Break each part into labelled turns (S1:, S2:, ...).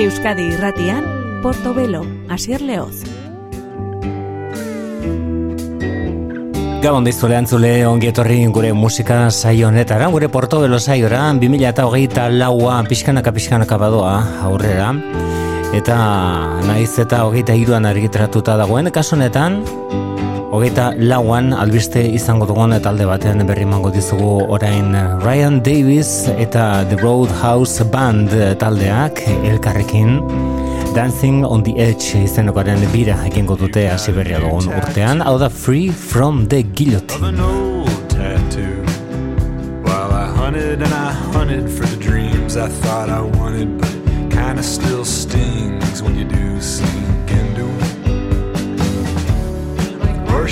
S1: Euskadi irratian, Portobelo, Asier Leoz.
S2: Gabon dizule antzule ongietorri gure musika saio honetara, gure Portobelo saiora, 2000 eta hogeita laua pixkanaka pixkanaka badoa aurrera. Eta naiz eta hogeita iruan argitratuta dagoen, kasunetan, hogeita lauan albiste izango dugun eta alde batean berri mango dizugu orain Ryan Davis eta The Roadhouse Band taldeak elkarrekin. Dancing on the Edge izenokaren bira egingo dute hasi berria dugun urtean, hau da Free from the Guillotine. While I hunted and I hunted for the dreams I thought I wanted, but kinda still stings when you do sink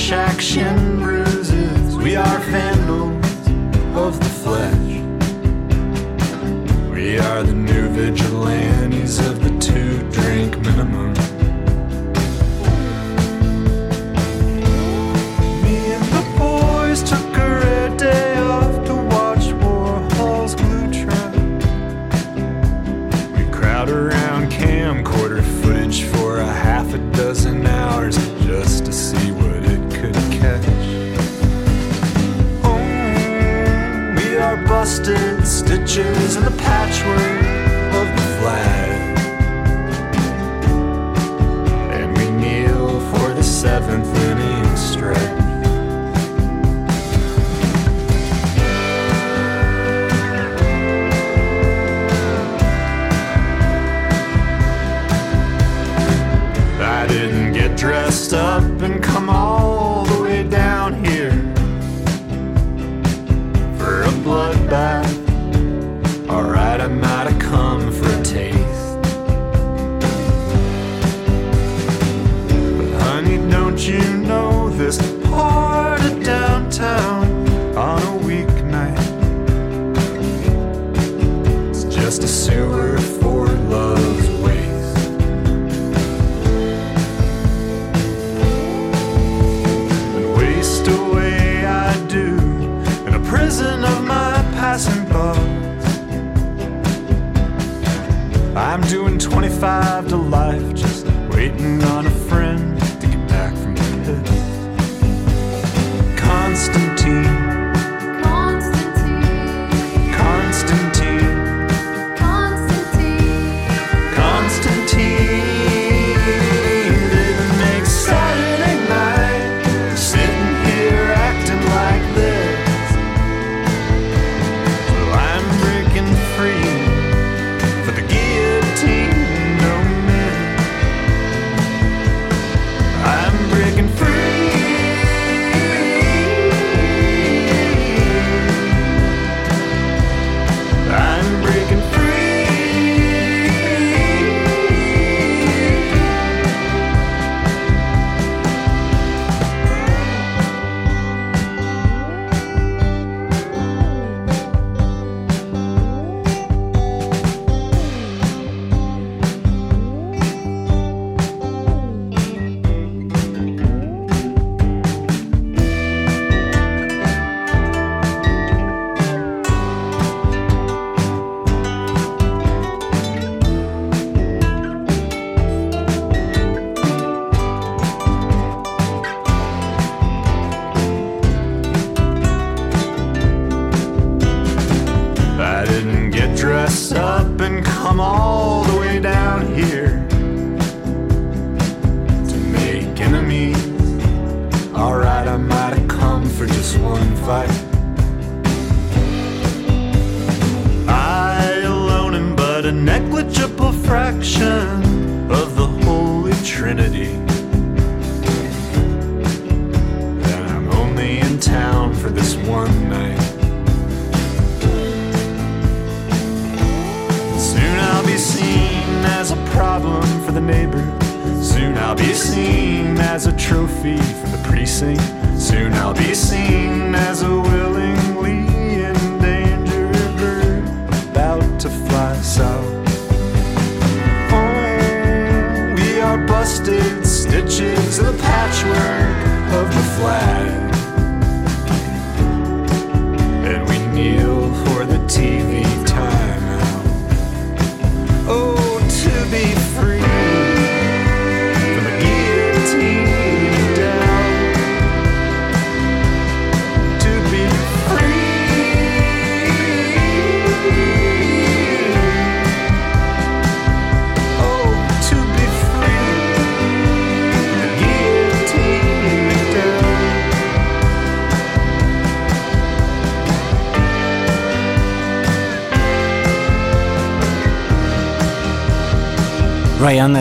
S2: it. Bruises, we are vandals of the flesh. We are the new vigilantes of the two drink minimum. Me and the boys took a red day busted stitches in the patchwork of the flag. And we kneel for the seventh inning stretch. 25 to life, just waiting on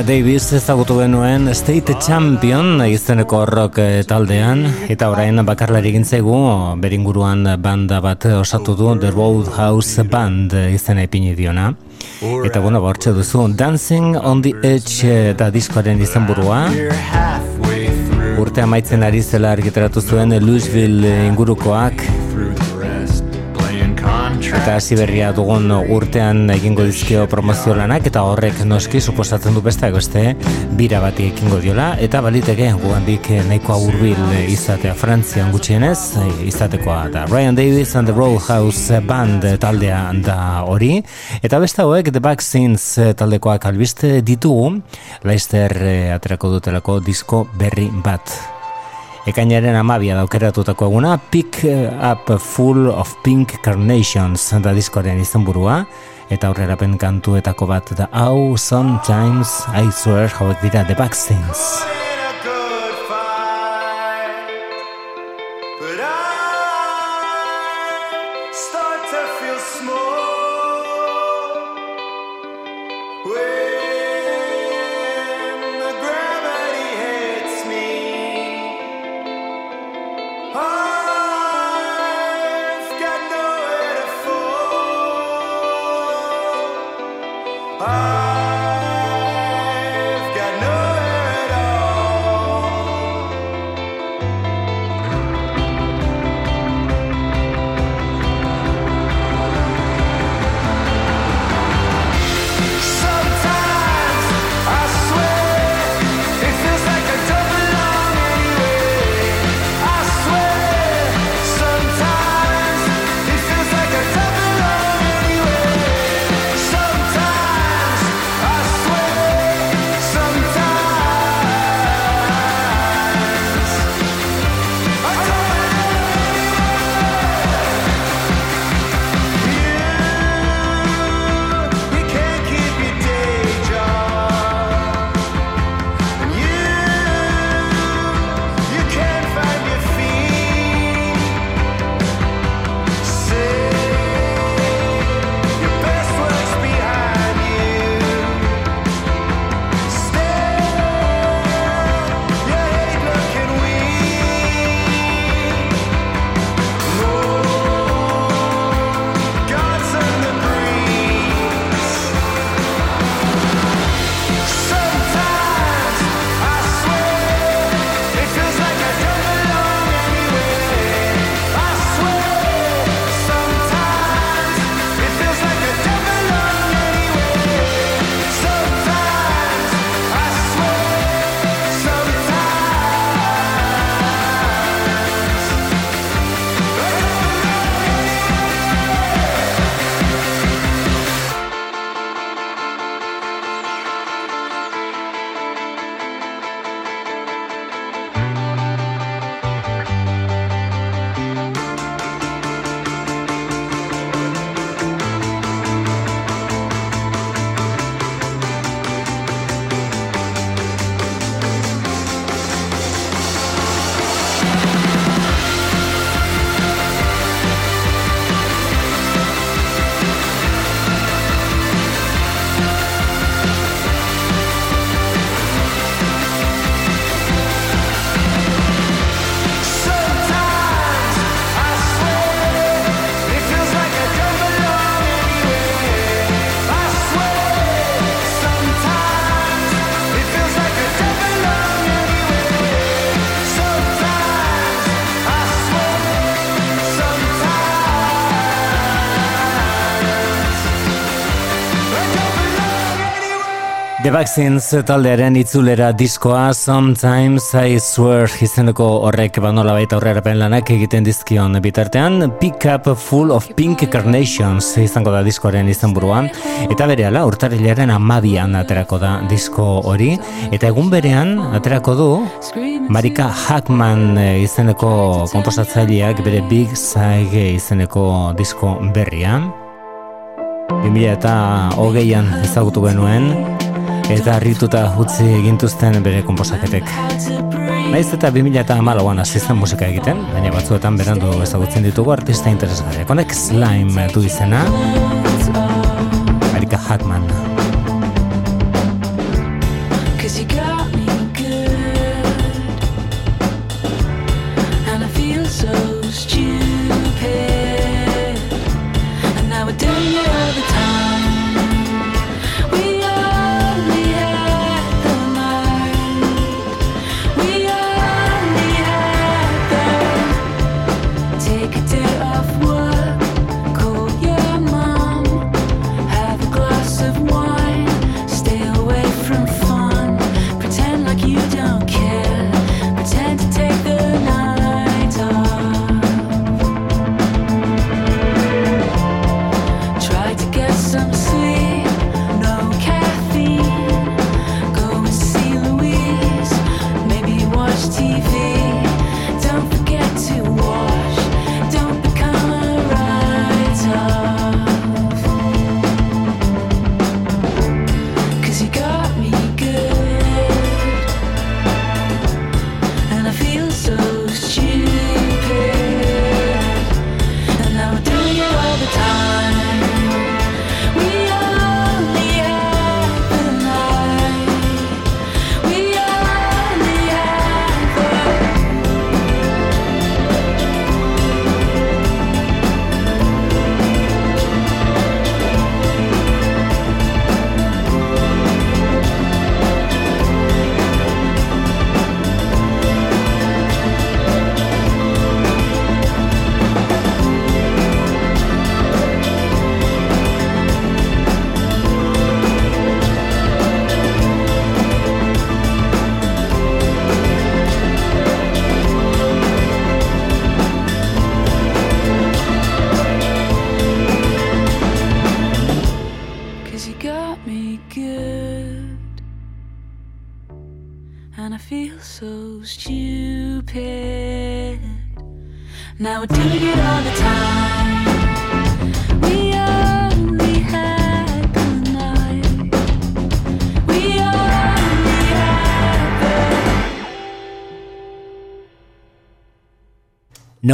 S3: Davis ezagutu genuen State Champion izeneko rock eh, taldean. Eta orain bakarlari gintzegu beringuruan banda bat osatu du The Roadhouse Band izena ipini diona. Eta bueno, bortxe duzu Dancing on the Edge eta diskoaren izenburua. Urte amaitzen ari zela argiteratu zuen Louisville ingurukoak hasi berria dugun urtean egingo dizkio promozio lanak eta horrek noski suposatzen du beste beste bira bati ekingo diola eta baliteke gugandik nahikoa hurbil izatea. Frantzian gutxienez izatekoa da. Ryan Davis and the Roadhouse Band taldea da hori. Eta beste hauek The Vaccines taldekoak albiste ditugu. Leicester eh, aterako dutelako disko berri bat Ekainaren amabia daukeratutako eguna Pick Up Full of Pink Carnations da diskoaren izan burua eta aurrera kantuetako bat da hau Sometimes I Swear hauek dira The Vaccines The Vaccines taldearen itzulera diskoa Sometimes I Swear izeneko horrek banola baita aurrera lanak egiten dizkion bitartean. Pick Up Full of Pink Carnations izango da diskoaren izan eta bere ala urtarilaren amabian aterako da disko hori. Eta egun berean aterako du Marika Hackman izeneko komposatzaileak bere Big Sage izeneko disko berria 2000 eta hogeian ezagutu genuen eta harrituta utzi egintuzten bere konposaketek. Naiz eta 2000 eta amalauan asisten musika egiten, baina batzuetan berandu ezagutzen ditugu artista interesgarriak. Honek slime du izena, Erika Hackman.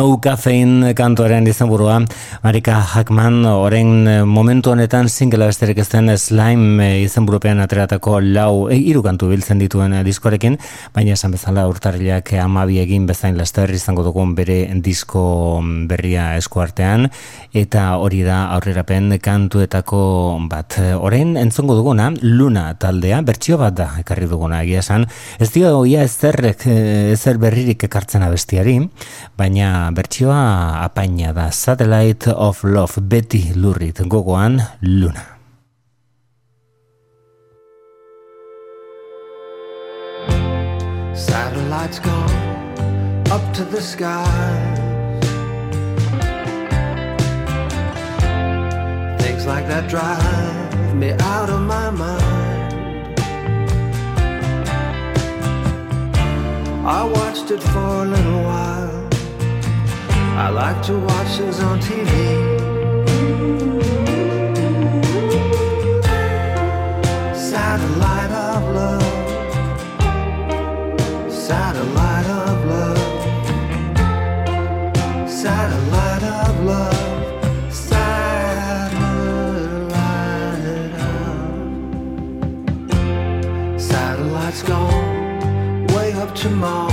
S3: No Caffeine kantuaren izenburua Marika Hackman oren eh, momentu honetan single besterik ez den Slime eh, izenburupean ateratako lau e, hiru kantu biltzen dituen diskorekin, baina esan bezala urtarriak amabi egin bezain laster izango dugun bere disko berria eskuartean eta hori da aurrerapen kantuetako bat. Orain entzongo duguna Luna taldea bertsio bat da ekarri duguna egia esan. Ez dio ia ezer, ezer berririk ekartzen abestiari, baina bertsioa apaina da Satellite of Love Betty Lurrit gogoan Luna.
S4: Satellites gone up to the sky. Things like that drive me out of my mind. I watched it for a little while. I like to watch things on TV. Satellite of love, satellite of love, satellite of love, satellite satellites gone way up to Mars.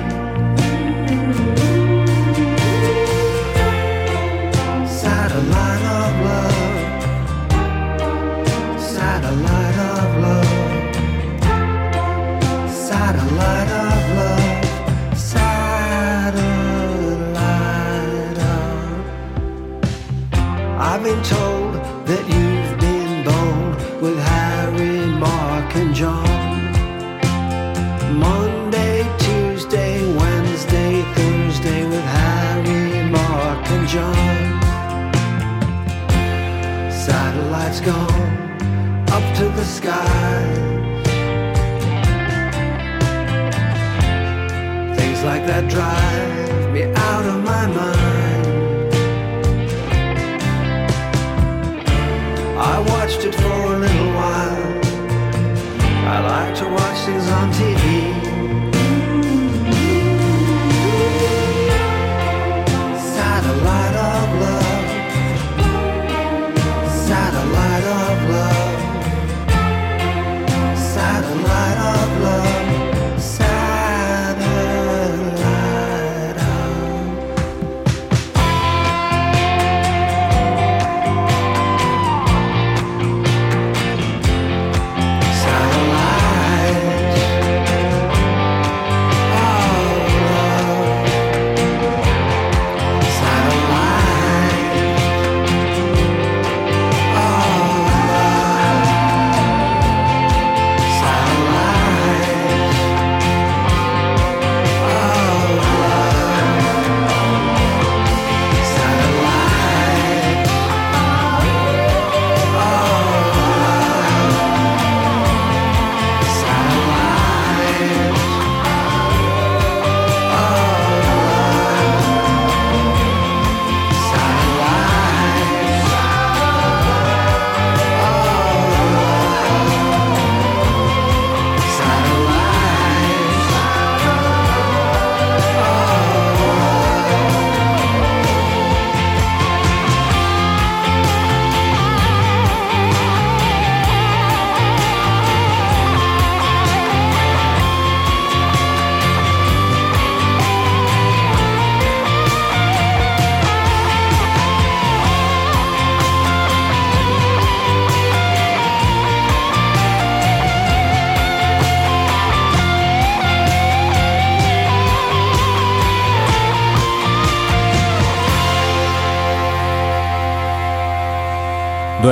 S4: Gone up to the sky. Things like that drive me out of my mind. I watched it for a little while. I like to watch things on TV.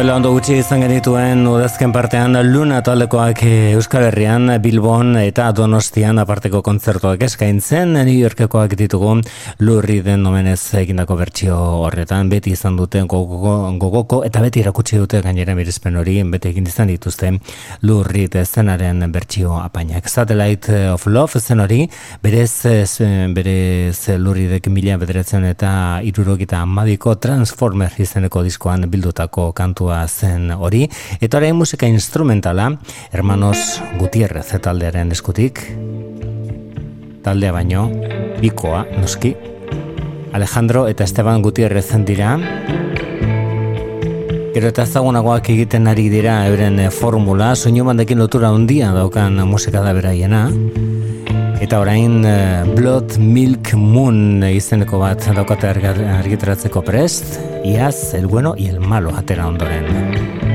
S5: Duela ondo gutxi izan genituen udazken partean Luna taldekoak eh, Euskal Herrian, Bilbon eta Donostian aparteko kontzertuak eskaintzen. New Yorkekoak ditugu lurri den nomenez egindako bertsio horretan. Beti izan dute gogoko, gogoko eta beti erakutsi dute gainera mirizpen hori beti egin izan dituzte lurri zenaren bertsio apainak. Satellite of Love zen hori berez, berez lurri dek mila bederatzen eta irurogita amabiko Transformer izeneko diskoan bildutako kantu zen hori, eta orain musika instrumentala, Hermanos Gutierrez taldearen eskutik, taldea baino, bikoa, noski, Alejandro eta Esteban Gutierrez dira, Gero eta ezagunagoak egiten ari dira euren formula, soinu bandekin lotura handia daukan musika da beraiena. Eta orain uh, Blood Milk Moon izeneko bat daukate argitaratzeko prest, iaz, el bueno y el malo atera ondoren.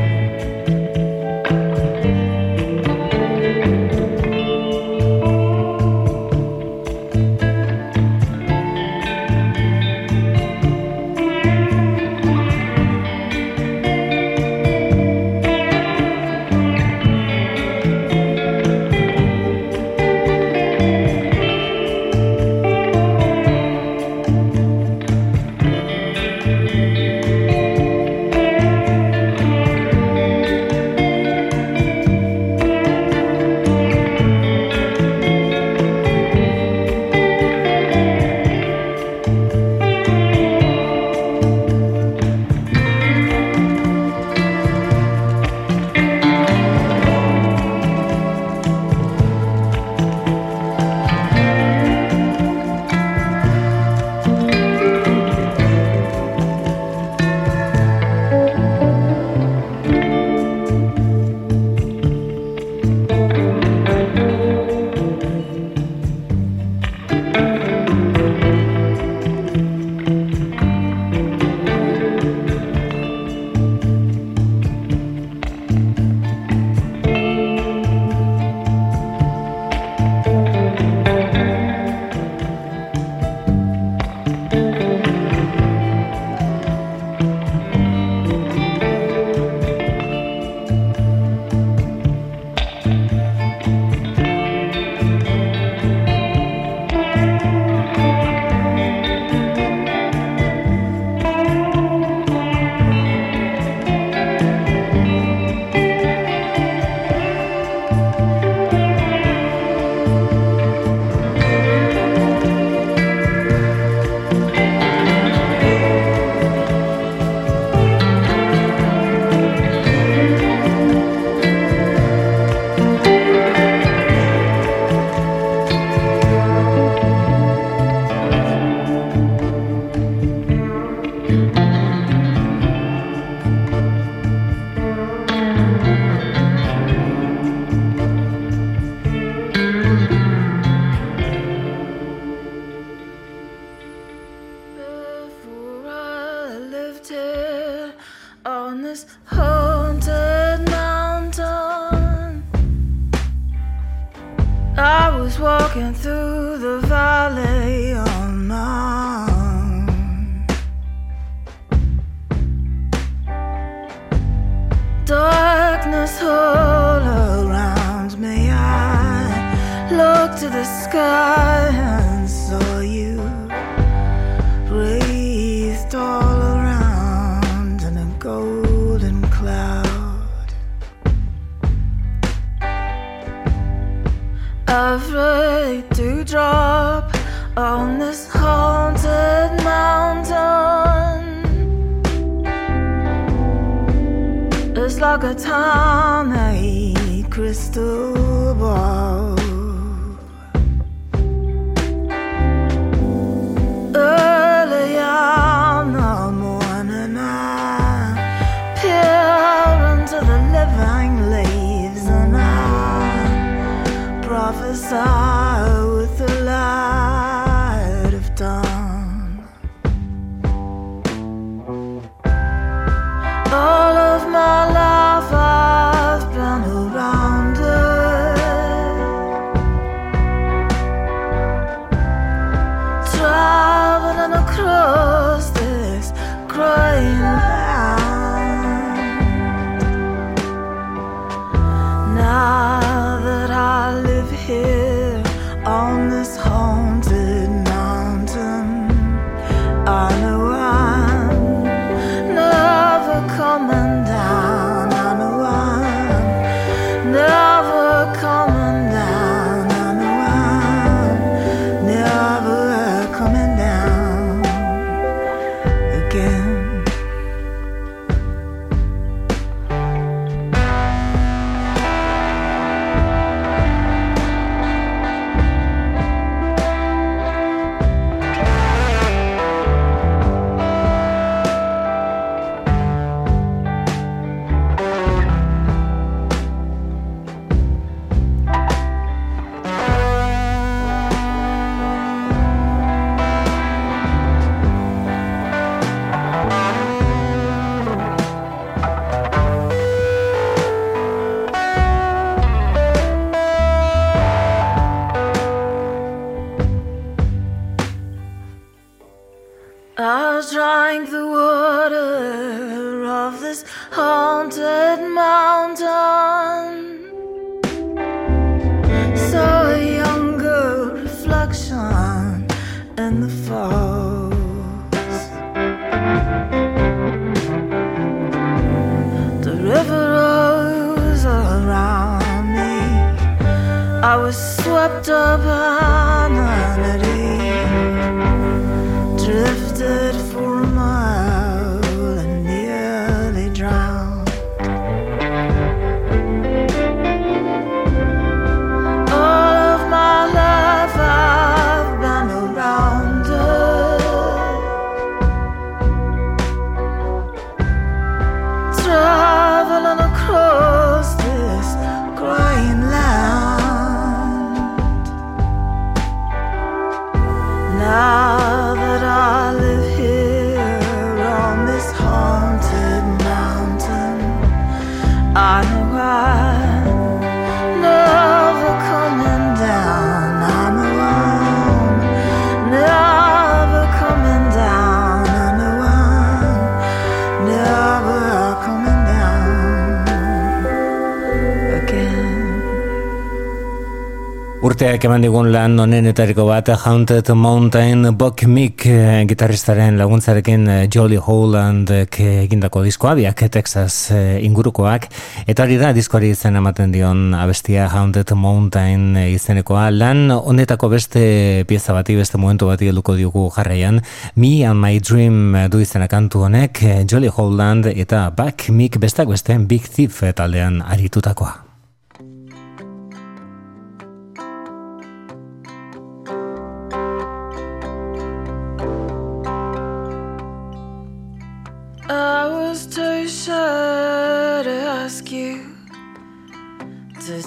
S3: Urteak eman digun lan honenetariko bat Haunted Mountain Buck Mick eh, gitarristaren laguntzarekin eh, Jolly Hollandek egindako diskoa biak Texas eh, ingurukoak. Eta hori da diskoari izen ematen dion abestia Haunted Mountain eh, izenekoa. Lan honetako beste pieza bati beste momentu bati helduko diogu jarraian. Me and My Dream eh, du izena kantu honek eh, Jolly Holland eta Buck Mick besteak beste Big Thief taldean aritutakoa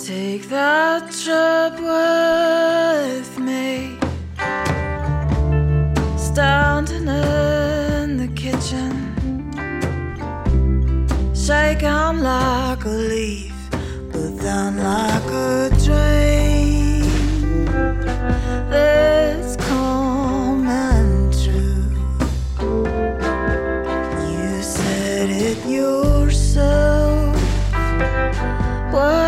S5: take that trip with me. Standing in the kitchen, shaking like a leaf, but then like a dream that's coming true. You said it yourself. Why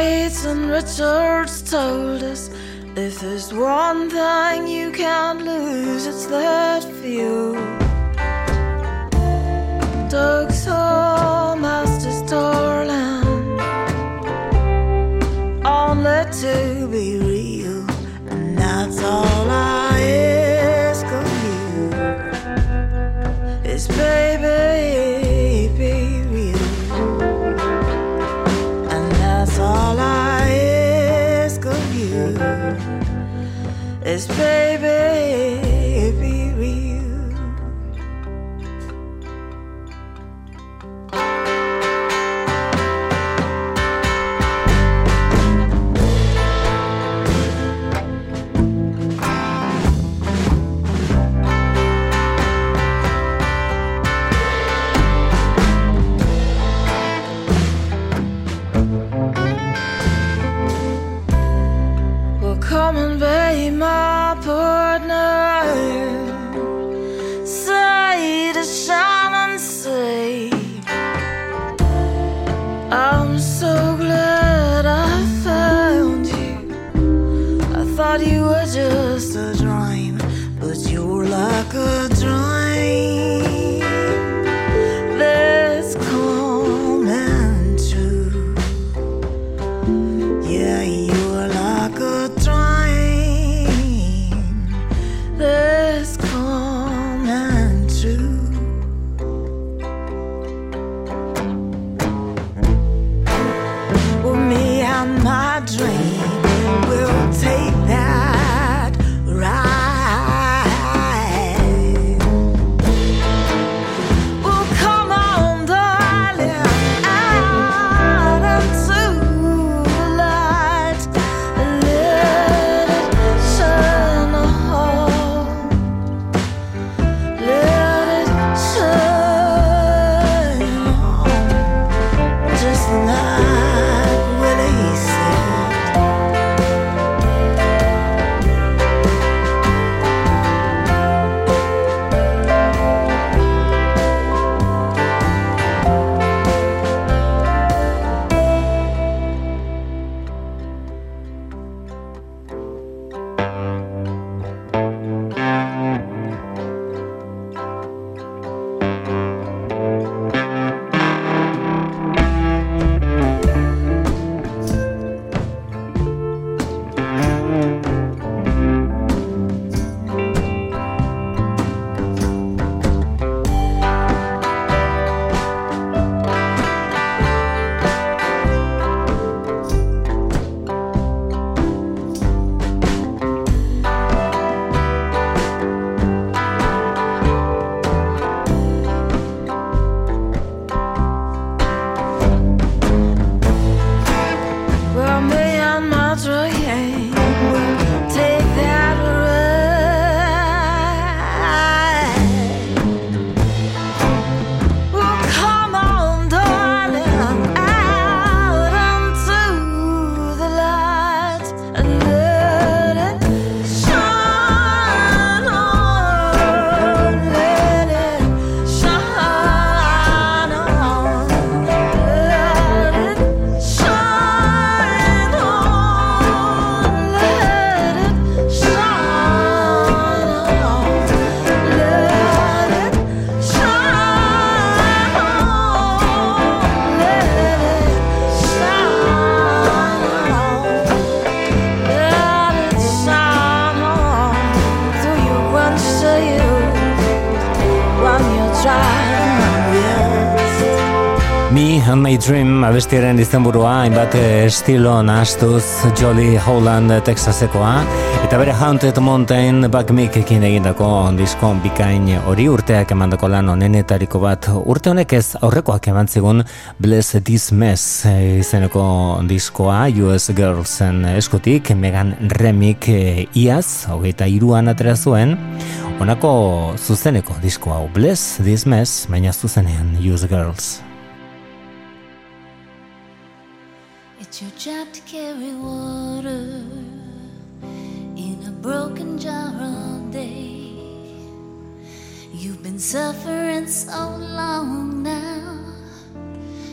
S5: And Richards told us if there's one thing you can't lose, it's that view. Doug's home, Master's darling only to be real, and that's all I
S3: this pain. Dream abestiaren izenburua, hainbat eh, estilo nahastuz Jolly Holland Texasekoa, eta bere Haunted Mountain Back Mikekin egindako disko bikain hori urteak emandako lan onenetariko bat. Urte honek ez aurrekoak eman zigun Bless This Mess eh, izeneko diskoa US Girlsen eskutik, Megan Remik eh, iaz, hogeita iruan atera zuen, Honako zuzeneko disko hau Bless This Mess, baina zuzenean US Girls.
S6: It's your job to carry water in a broken jar all day. You've been suffering so long now,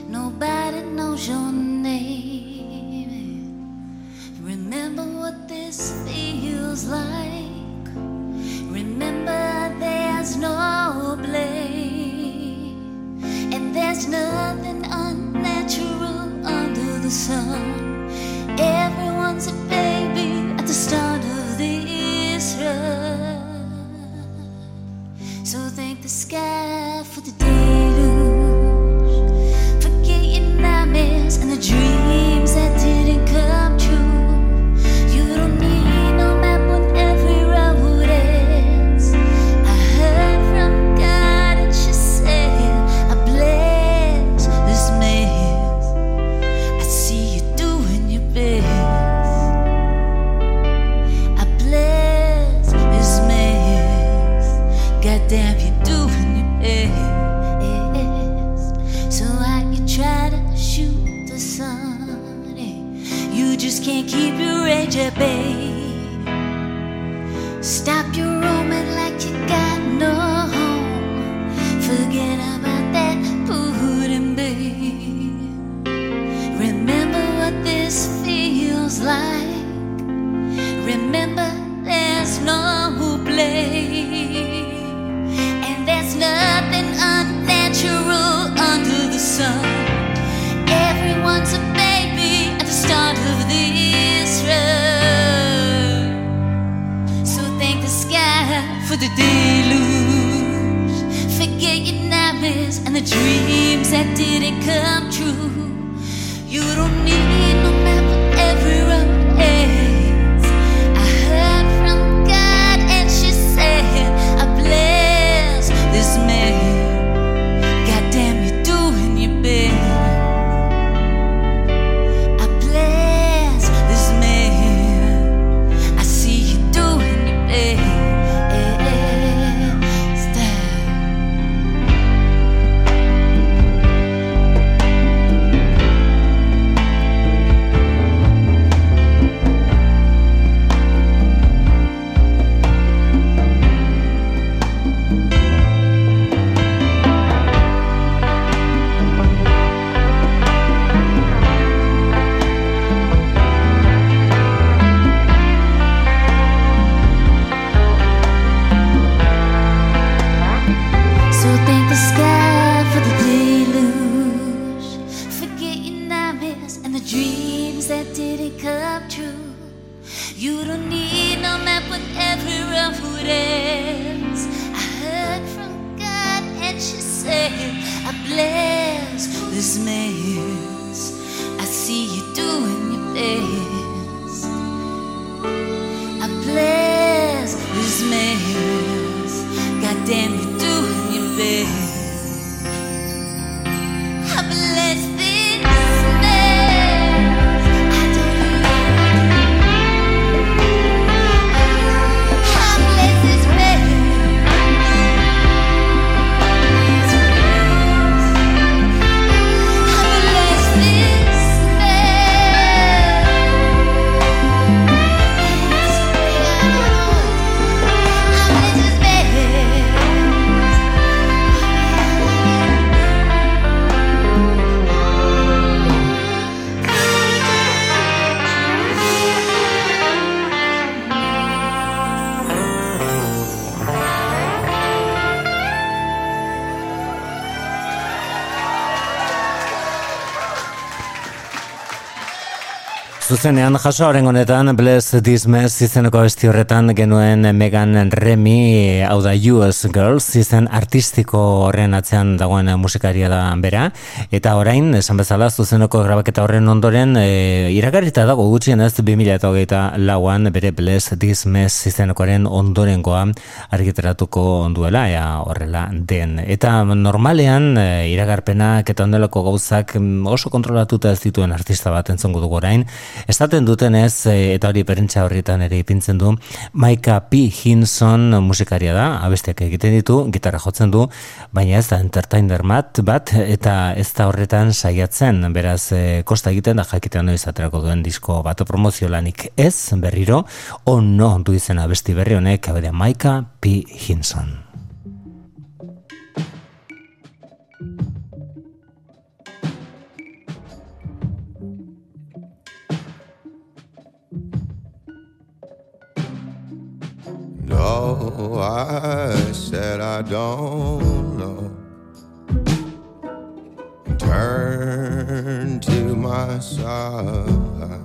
S6: nobody knows your name. Remember what this feels like. Remember there's no blame, and there's nothing unnatural the sun. Everyone's a baby at the start of this run. So thank the sky for the deluge. Forget your nightmares and the dreams that for the deluge. Forget your nightmares and the dreams that didn't come true. You don't need no map of every road
S3: Zuzenean jaso horren honetan Bless This Mess izeneko besti horretan genuen Megan Remy hau da US Girls izen artistiko horren atzean dagoen musikaria da bera. Eta orain esan bezala zuzeneko grabaketa horren ondoren e, iragarrita dago gutxien ez 2008 lauan bere Bless This Mess izenekoaren ondorengoa argiteratuko onduela ea horrela den. Eta normalean e, iragarpenak eta ondelako gauzak oso kontrolatuta ez dituen artista bat entzongo dugu orain Estaten dutenez, e, eta hori perentsa horrietan ere ipintzen du, Maika P. Hinson musikaria da, abesteak egiten ditu, gitarra jotzen du, baina ez da entertainer mat bat, eta ez da horretan saiatzen, beraz, e, kosta egiten da jakitean noiz aterako duen disko bat promozio lanik ez, berriro, on no du izena abesti berri honek, abedea Maika P. Hinson.
S7: No, I said I don't know. Turn to my side.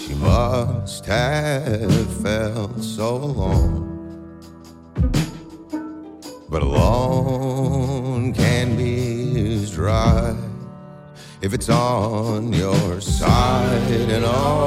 S7: She must have felt so alone. But alone can be as dry if it's on your side. And oh,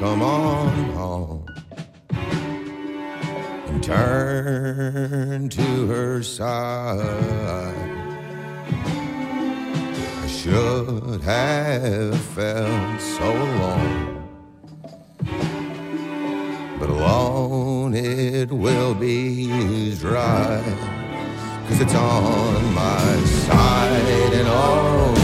S7: Come on home and turn to her side. I should have felt so alone, but alone it will be dry. Cause it's on my side and oh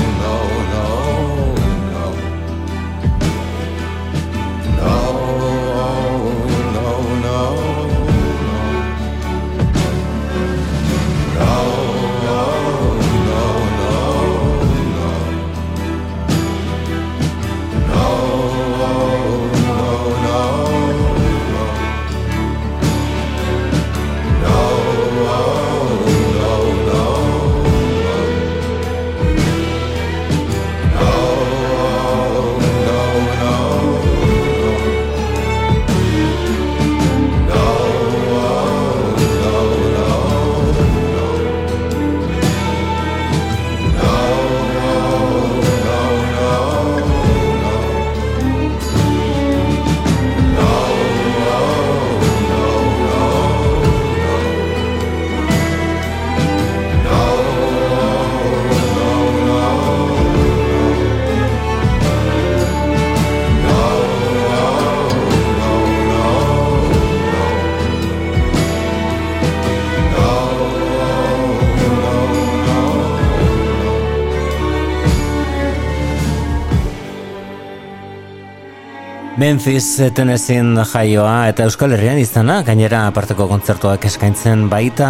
S3: Memphis Tennessee jaioa eta Euskal Herrian izana, gainera aparteko kontzertuak eskaintzen baita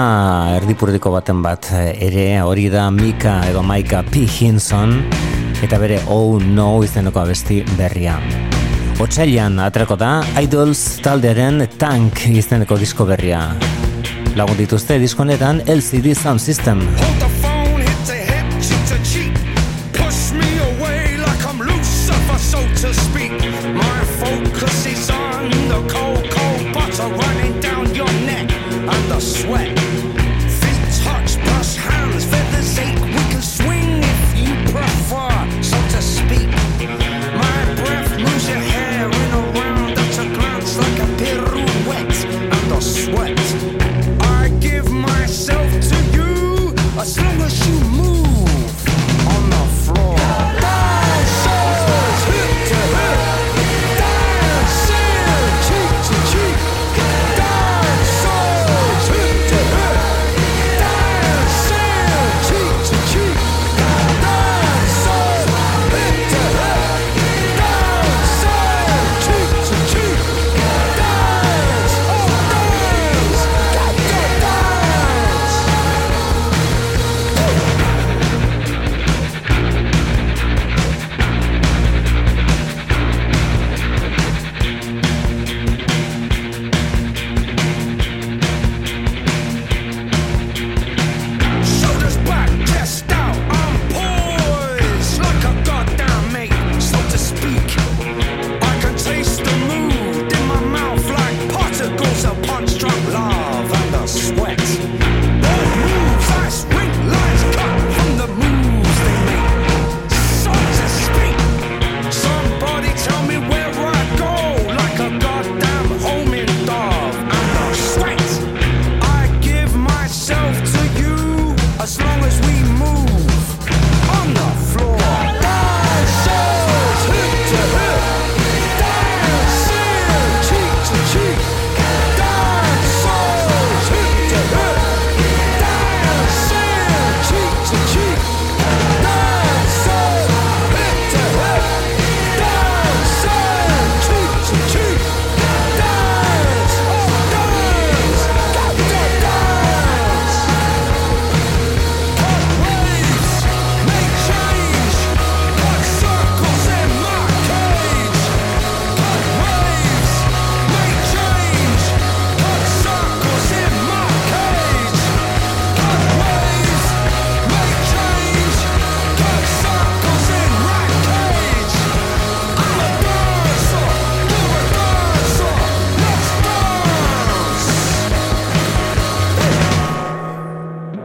S3: erdipurdiko baten bat ere hori da Mika edo Maika P. Hinson eta bere Oh No izeneko abesti berria. Otsailan atreko da Idols taldearen Tank izeneko disko berria. Lagun dituzte diskonetan LCD Sound System.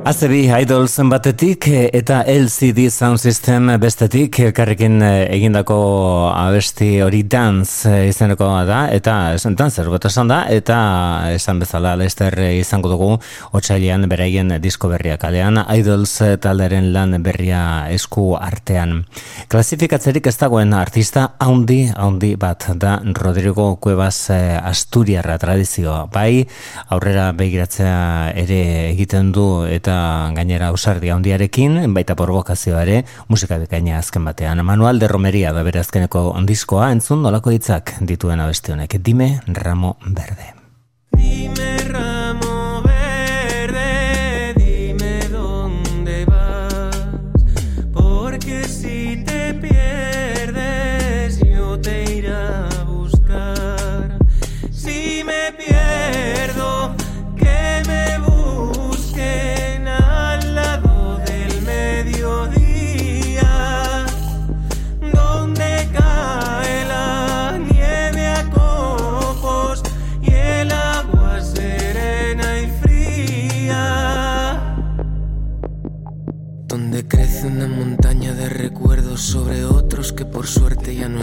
S3: ACB Idols batetik eh, eta LCD Sound System bestetik elkarrekin eh, egindako abesti hori dance eh, izaneko da eta dancer esan da eta esan bezala Lester izango dugu otsailean beraien disko berria kalean Idols talderen lan berria esku artean. Klasifikatzerik ez dagoen artista haundi haundi bat da Rodrigo Cuevas Asturiarra tradizioa. Bai aurrera begiratzea ere egiten du eta gainera ausardia handiarekin, baita provokazioa ere, musika bekaina azken batean. Manual de Romeria da bere azkeneko ondizkoa, entzun nolako hitzak dituen abesti honek. Dime Ramo Verde.
S8: Dime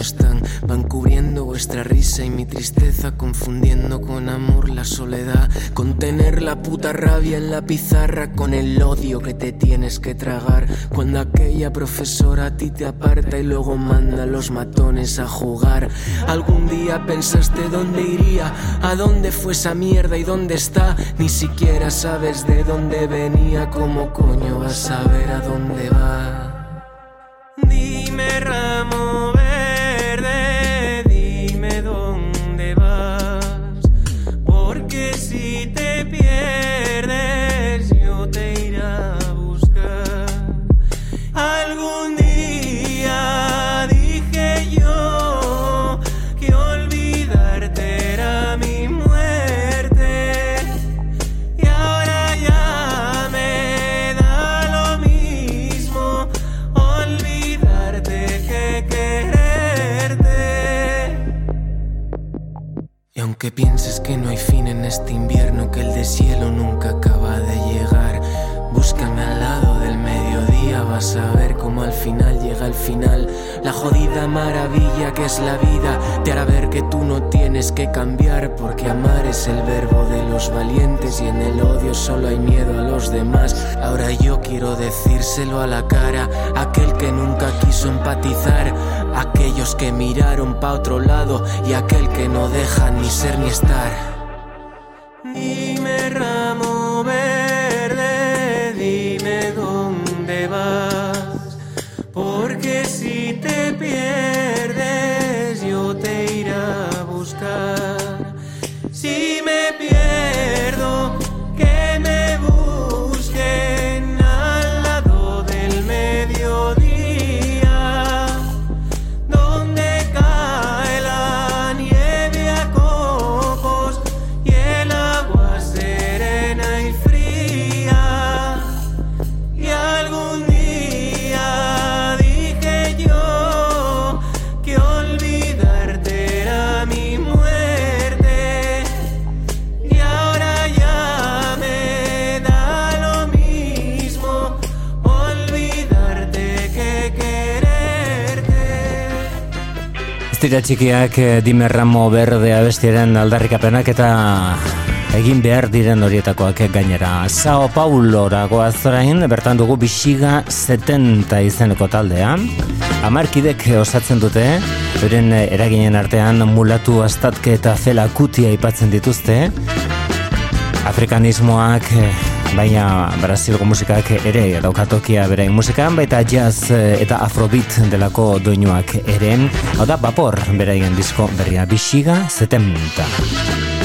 S9: están. Van cubriendo vuestra risa y mi tristeza, confundiendo con amor la soledad. Contener la puta rabia en la pizarra con el odio que te tienes que tragar. Cuando aquella profesora a ti te aparta y luego manda a los matones a jugar. Algún día pensaste dónde iría, a dónde fue esa mierda y dónde está. Ni siquiera sabes de dónde venía, cómo coño vas a ver a dónde va. Aunque pienses que no hay fin en este invierno, que el deshielo nunca acaba de llegar, a ver cómo al final llega el final. La jodida maravilla que es la vida te hará ver que tú no tienes que cambiar, porque amar es el verbo de los valientes y en el odio solo hay miedo a los demás. Ahora yo quiero decírselo a la cara, aquel que nunca quiso empatizar, aquellos que miraron pa' otro lado y aquel que no deja ni ser ni estar.
S3: Dira txikiak eh, dimerramo berde abestiaren aldarrikapenak eta egin behar diren horietakoak gainera. Sao Paulo goaz orain, bertan dugu bisiga 70 izeneko taldea. Amarkidek osatzen dute, beren eraginen artean mulatu astatke eta fela kutia aipatzen dituzte. Afrikanismoak, eh, baina Brasilgo musikak ere daukatokia berain musikan, baita jazz eh, eta afrobeat delako doinuak ere. Hau da, vapor beraien disko berria, bisiga 70.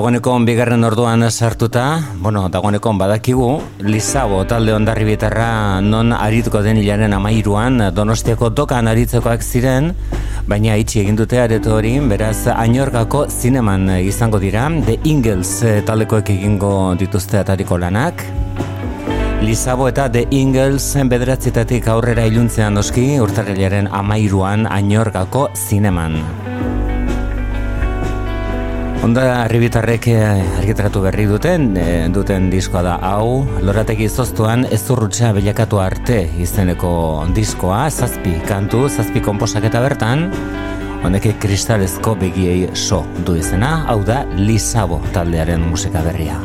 S3: Dagoeneko bigarren orduan sartuta, bueno, dagoeneko badakigu, Lizabo talde ondarri bitarra non arituko den hilaren amairuan, donostiako dokan aritzekoak ziren, baina itxi egin dute areto hori, beraz, ainorgako zineman izango dira, The Ingles taldekoek egingo dituzte atariko lanak, Lizabo eta The Ingles bederatzitatik aurrera iluntzean doski, urtarrilaren amairuan ainorgako zineman. Onda arribitarrek eh, argitaratu berri duten, e, duten diskoa da hau, lorategi zoztuan ez urrutxa bilakatu arte izeneko diskoa, zazpi kantu, zazpi komposak eta bertan, honek kristalezko begiei so du izena, hau da Lizabo taldearen musika berria.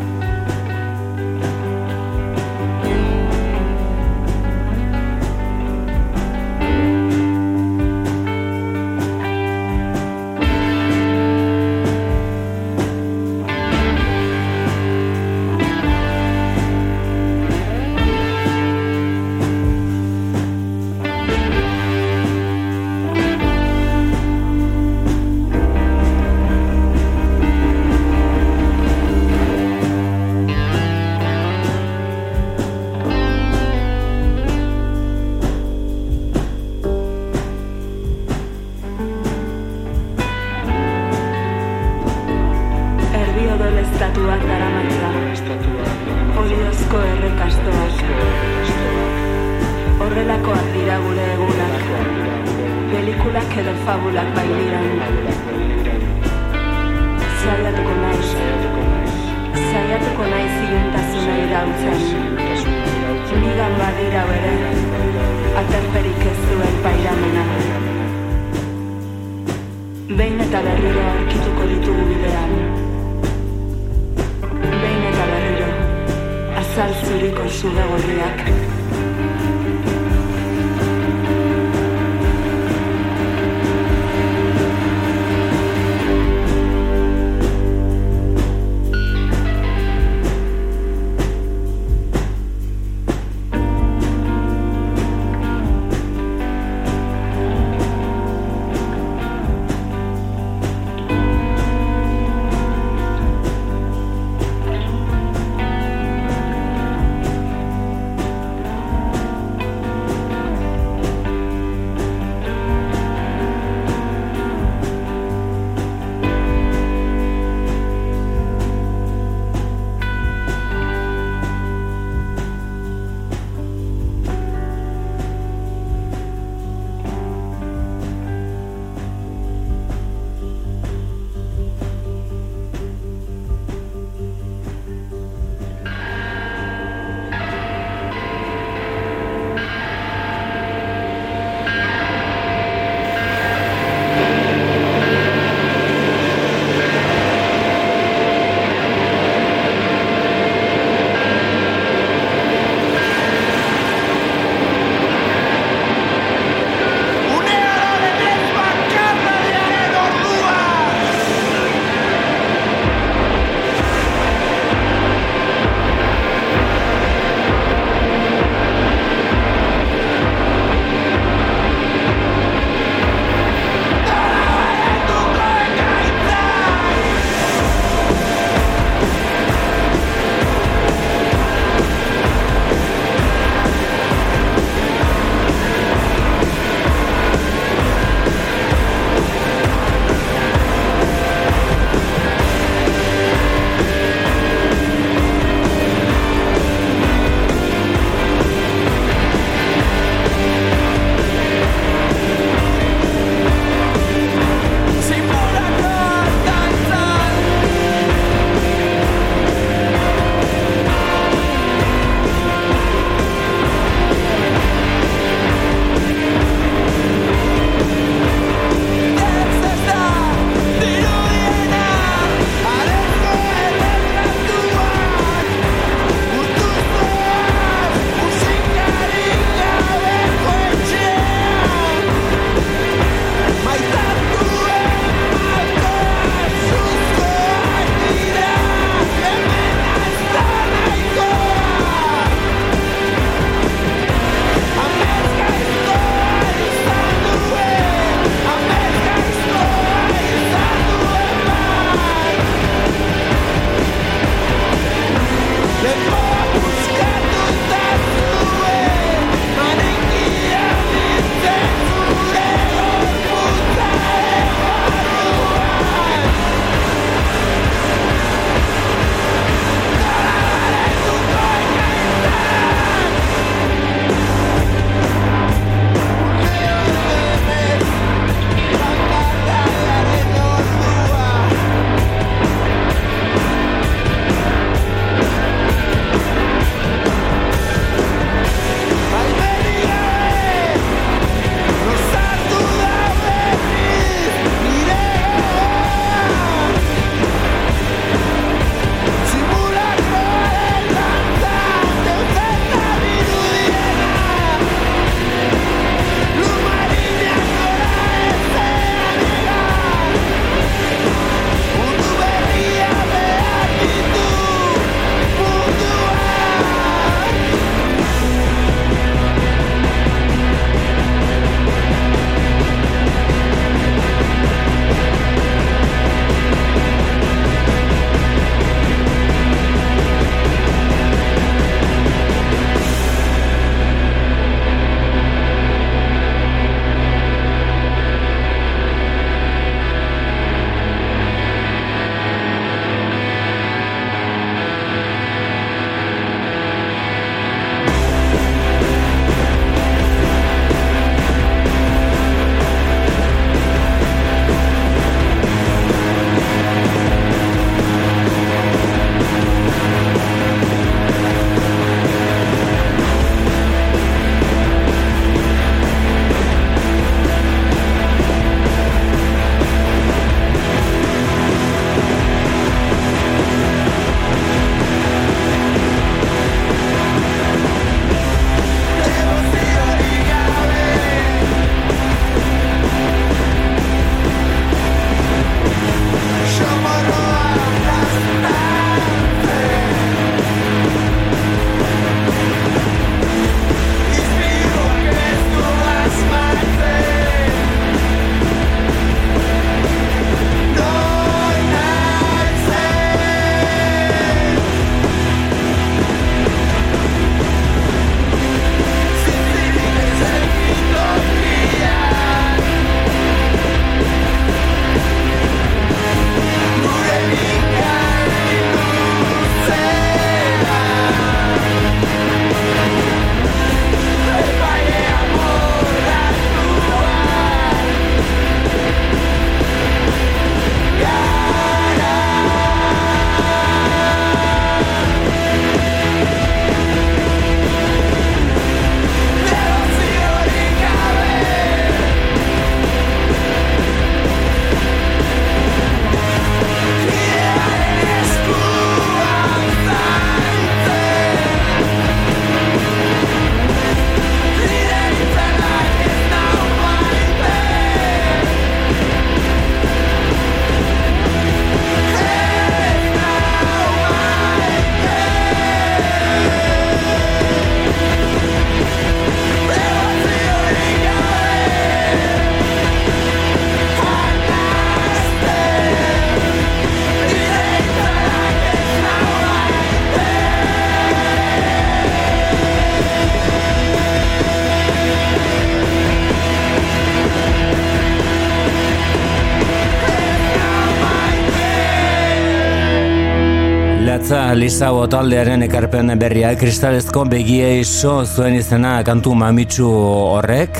S3: Lizao taldearen ekarpen berria kristalezko begiei so zuen izena kantu mamitsu horrek.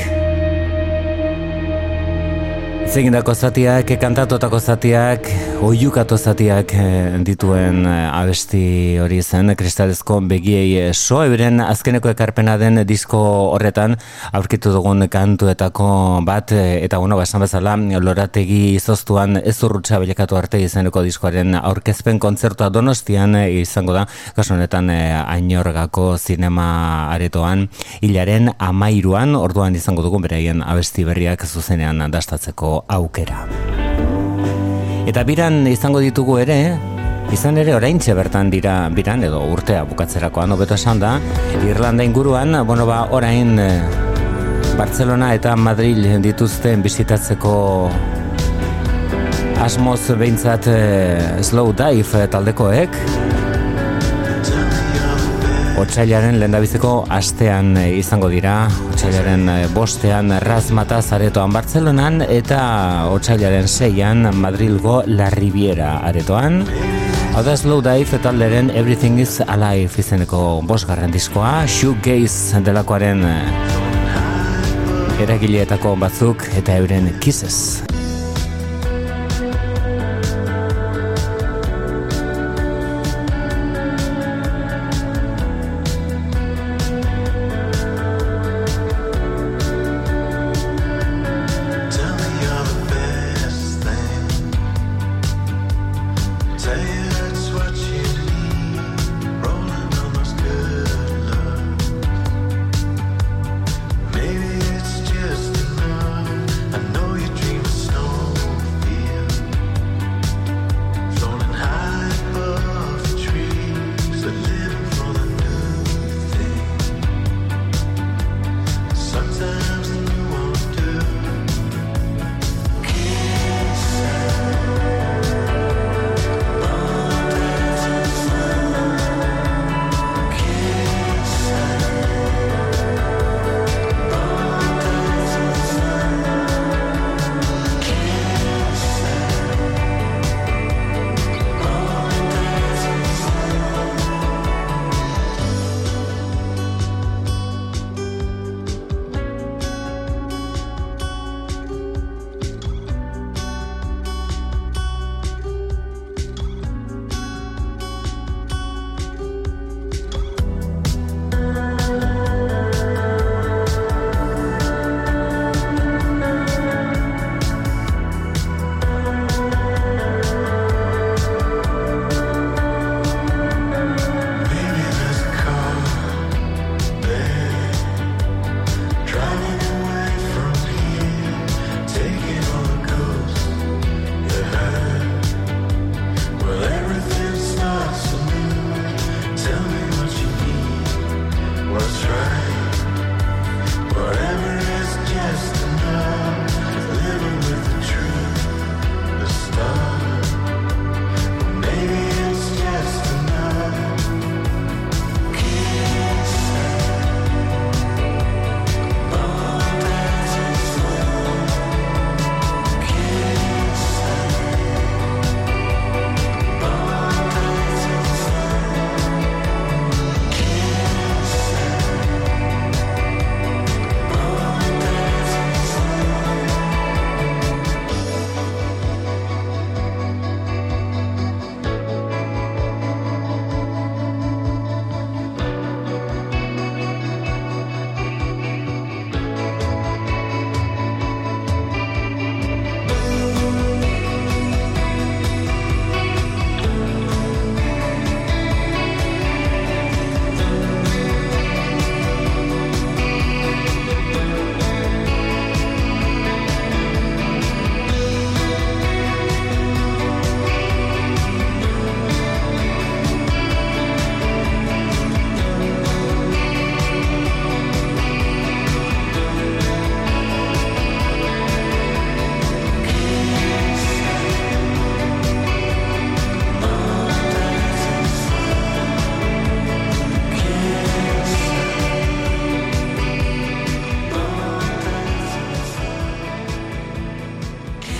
S3: Zegindako zatiak, kantatotako zatiak, oiukato zatiak eh, dituen eh, abesti hori zen, kristalezko begiei eh, so, eberen azkeneko ekarpena den disko horretan, aurkitu dugun kantuetako bat, eta bueno, basan bezala, lorategi izoztuan ez urrutxa bilekatu arte izeneko diskoaren aurkezpen kontzertua donostian izango da, kasu honetan ainorgako zinema aretoan, hilaren amairuan, orduan izango dugun bereien abesti berriak zuzenean dastatzeko aukera. Eta biran izango ditugu ere, izan ere oraintxe bertan dira biran edo urtea bukatzerakoan hobeto esan da, Irlanda inguruan, bueno ba, orain eh, Barcelona eta Madrid dituzten bizitatzeko asmoz behintzat eh, slow dive taldekoek, Otsailaren lendabiziko astean eh, izango dira, Otsailaren eh, bostean Razmata Zaretoan Bartzelonan eta Otsailaren seian Madrilgo La Riviera aretoan. Hau da Slow Dive talderen Everything is Alive izeneko bosgarren diskoa, Shoegaze delakoaren eh, eragileetako batzuk eta euren Kisses.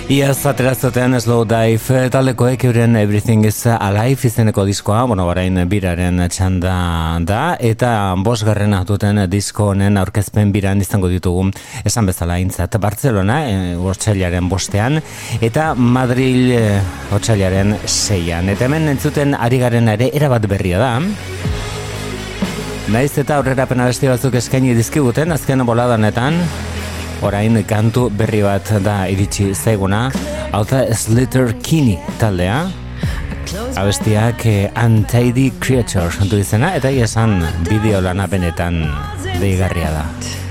S5: Iaz ateraziotean Slow Dive taldekoek euren Everything is Alive izeneko diskoa, bueno, barain biraren txanda da, eta bosgarrena duten disko honen aurkezpen biran izango ditugu esan bezala intzat Barcelona, e, bostean, eta Madrid e, otxailaren seian. Eta hemen entzuten ari garen ere erabat berria da. Naiz eta aurrera pena besti batzuk eskaini dizkiguten, azken boladanetan, orain kantu berri bat da iritsi zaiguna. Hau da Slater Kini taldea. Abestiak eh, Untidy Creature du izena eta esan bideo lana benetan deigarria da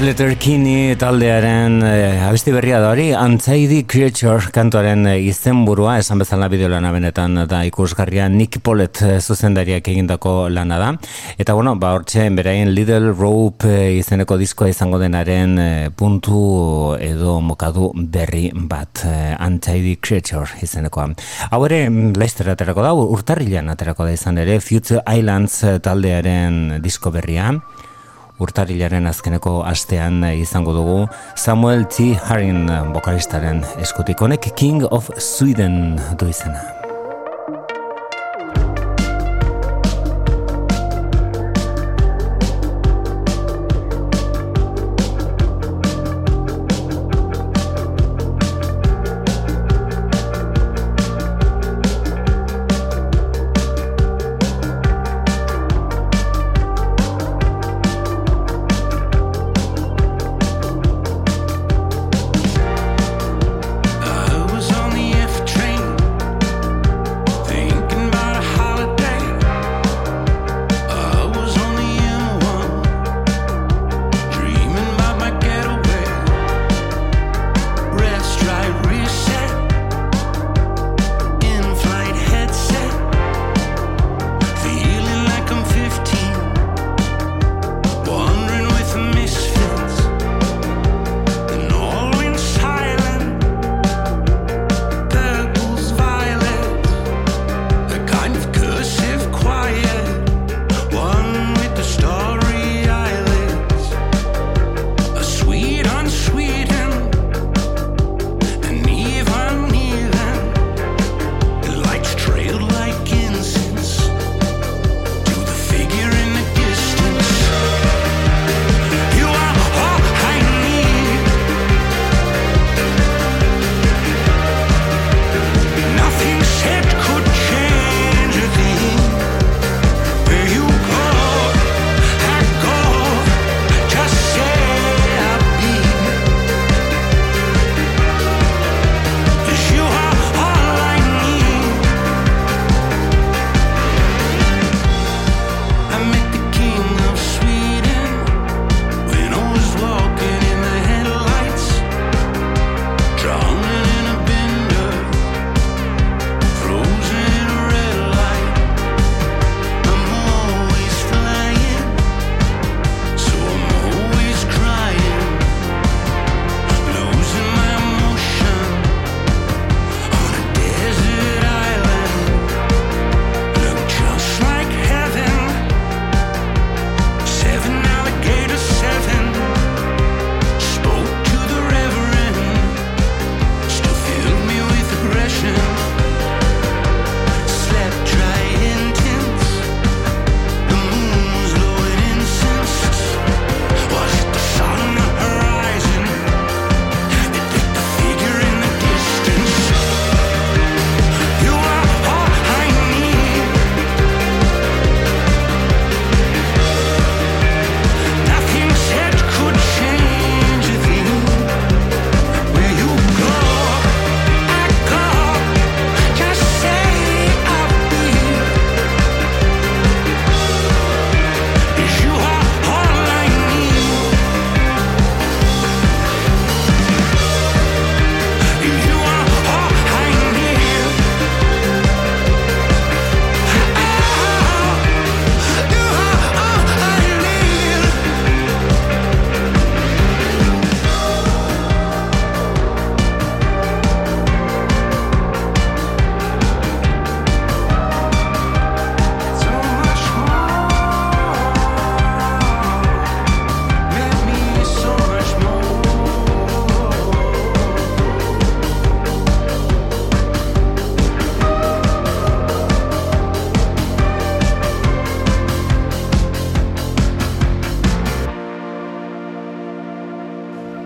S5: Slater Kinney taldearen e, abesti berria da hori, Anxiety Creature kantuaren e, izenburua, esan bezala bideo benetan da ikusgarria Nick Polet e, zuzendariak egindako lana da. Eta bueno, ba hortxe, beraien Little Rope izeneko diskoa izango denaren e, puntu edo mokadu berri bat, e, Anxiety Creature izenekoa. Hau ere, laizter aterako da, urtarrilan aterako da izan ere, Future Islands taldearen disko berria, urtarilaren azkeneko astean izango dugu Samuel T. Harin vokalistaren eskutik honek King of Sweden du izena.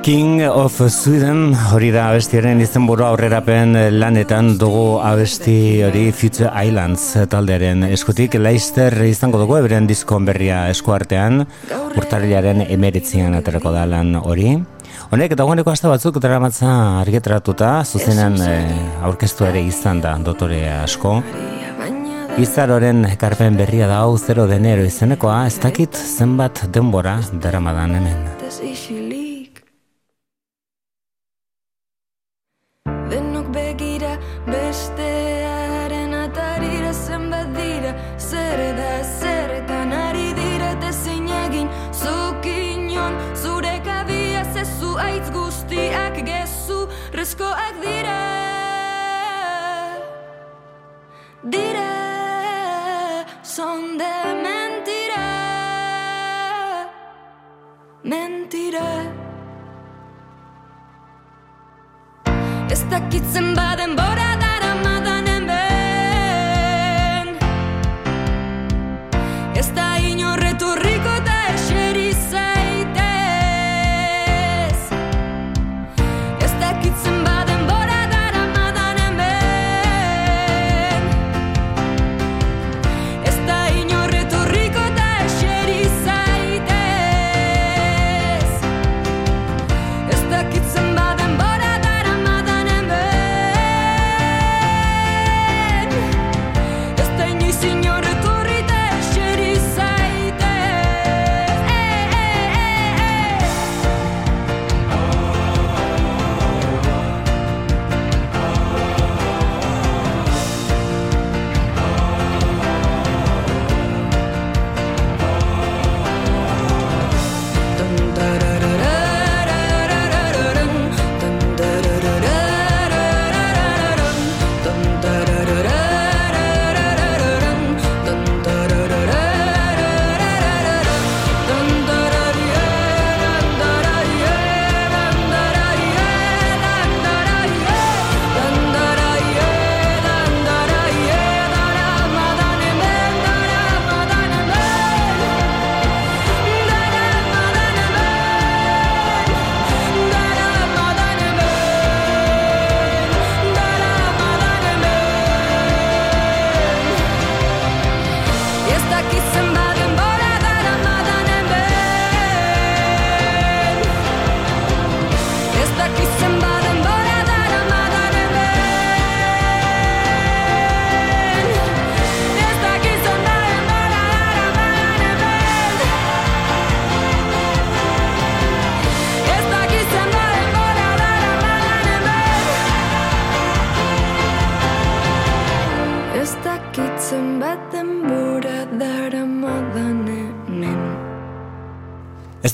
S5: King of Sweden hori da abestiaren izenburu aurrerapen lanetan dugu abesti hori Future Islands taldearen eskutik. Leicester izango dugu eberen diskon berria eskuartean urtarrilaren emeritzian aterako da lan hori. Honek eta guaneko hasta batzuk dramatza argetratuta zuzenan eh, aurkeztu ere izan da dotore asko. Izaroren ekarpen berria da hau zero denero izenekoa ez dakit zenbat denbora daramadan hemen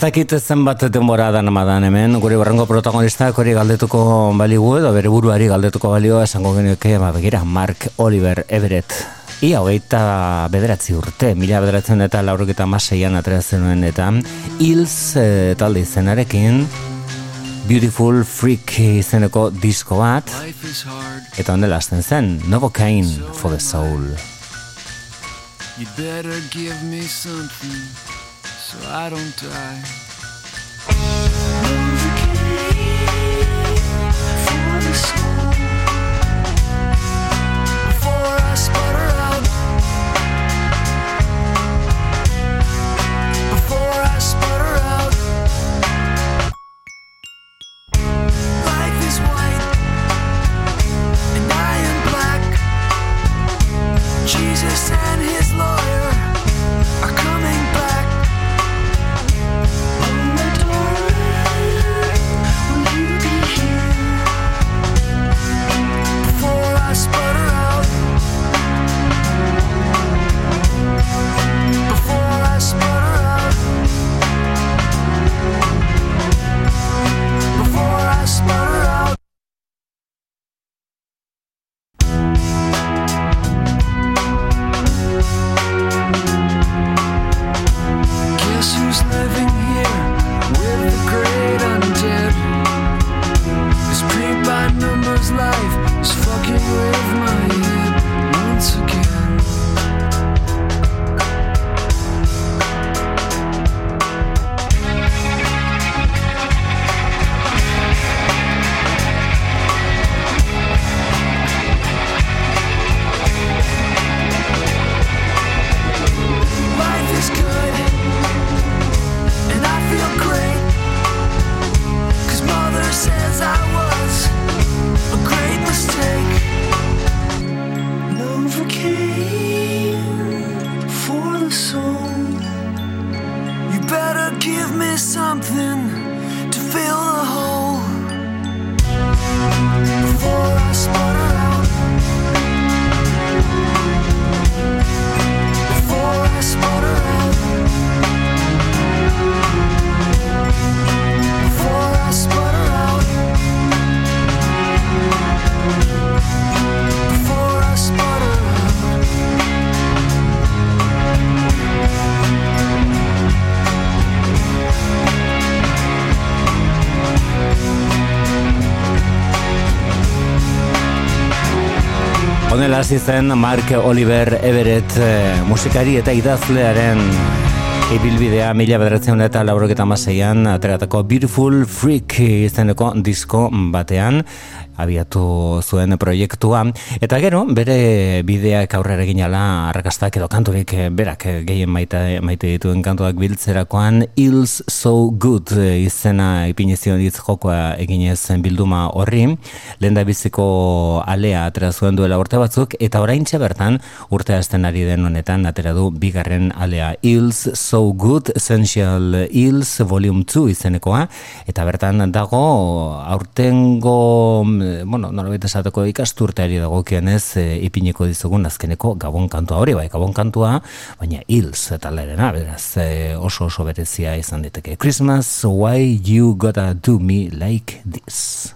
S5: dakit zenbat denbora da namadan hemen, gure barrengo protagonistak hori galdetuko baligu edo bere buruari galdetuko balio esango genuke, ba, begira, Mark Oliver Everett. Ia hogeita bederatzi urte, mila bederatzen eta lauroketa maseian atreatzen nuen eta Hills e, talde izenarekin Beautiful Freak izeneko disko bat eta ondela azten zen Novocaine for the Soul. You better give me something so I don't die. For the soul, before I sputter out, before I sputter out. Life is white, and I am black. Jesus and his lawyer
S3: hasi zen Mark Oliver Everett eh, musikari eta idazlearen ibilbidea mila bederatzen eta lauroketa maseian ateratako Beautiful Freak izeneko disko batean abiatu zuen proiektua. Eta gero bere bideak aurrera egin ala arrakastak edo kanturik eh, berak eh, gehien maite, maite dituen kantuak biltzerakoan Ills So Good eh, izena ipinizion hitz jokoa eginez bilduma horri. Lehen da biziko alea atera zuen duela urte batzuk eta oraintxe bertan urte hasten ari den honetan atera du bigarren alea. Ills So Good Essential Ills Volume 2 izenekoa eta bertan dago aurtengo mm, bueno, norabait esateko ikasturteari dagokionez e, ipiniko dizugun azkeneko gabon kantua hori bai, gabon kantua, baina Hills eta lerena, beraz e, oso oso berezia izan diteke. Christmas, why you gotta do me like this?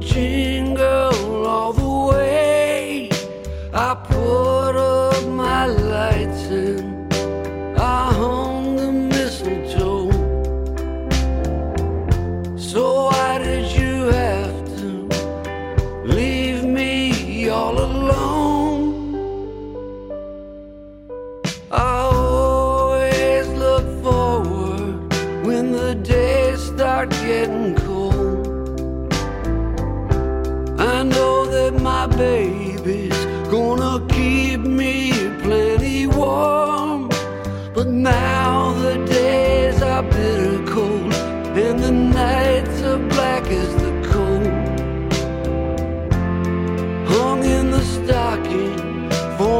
S10: Jingle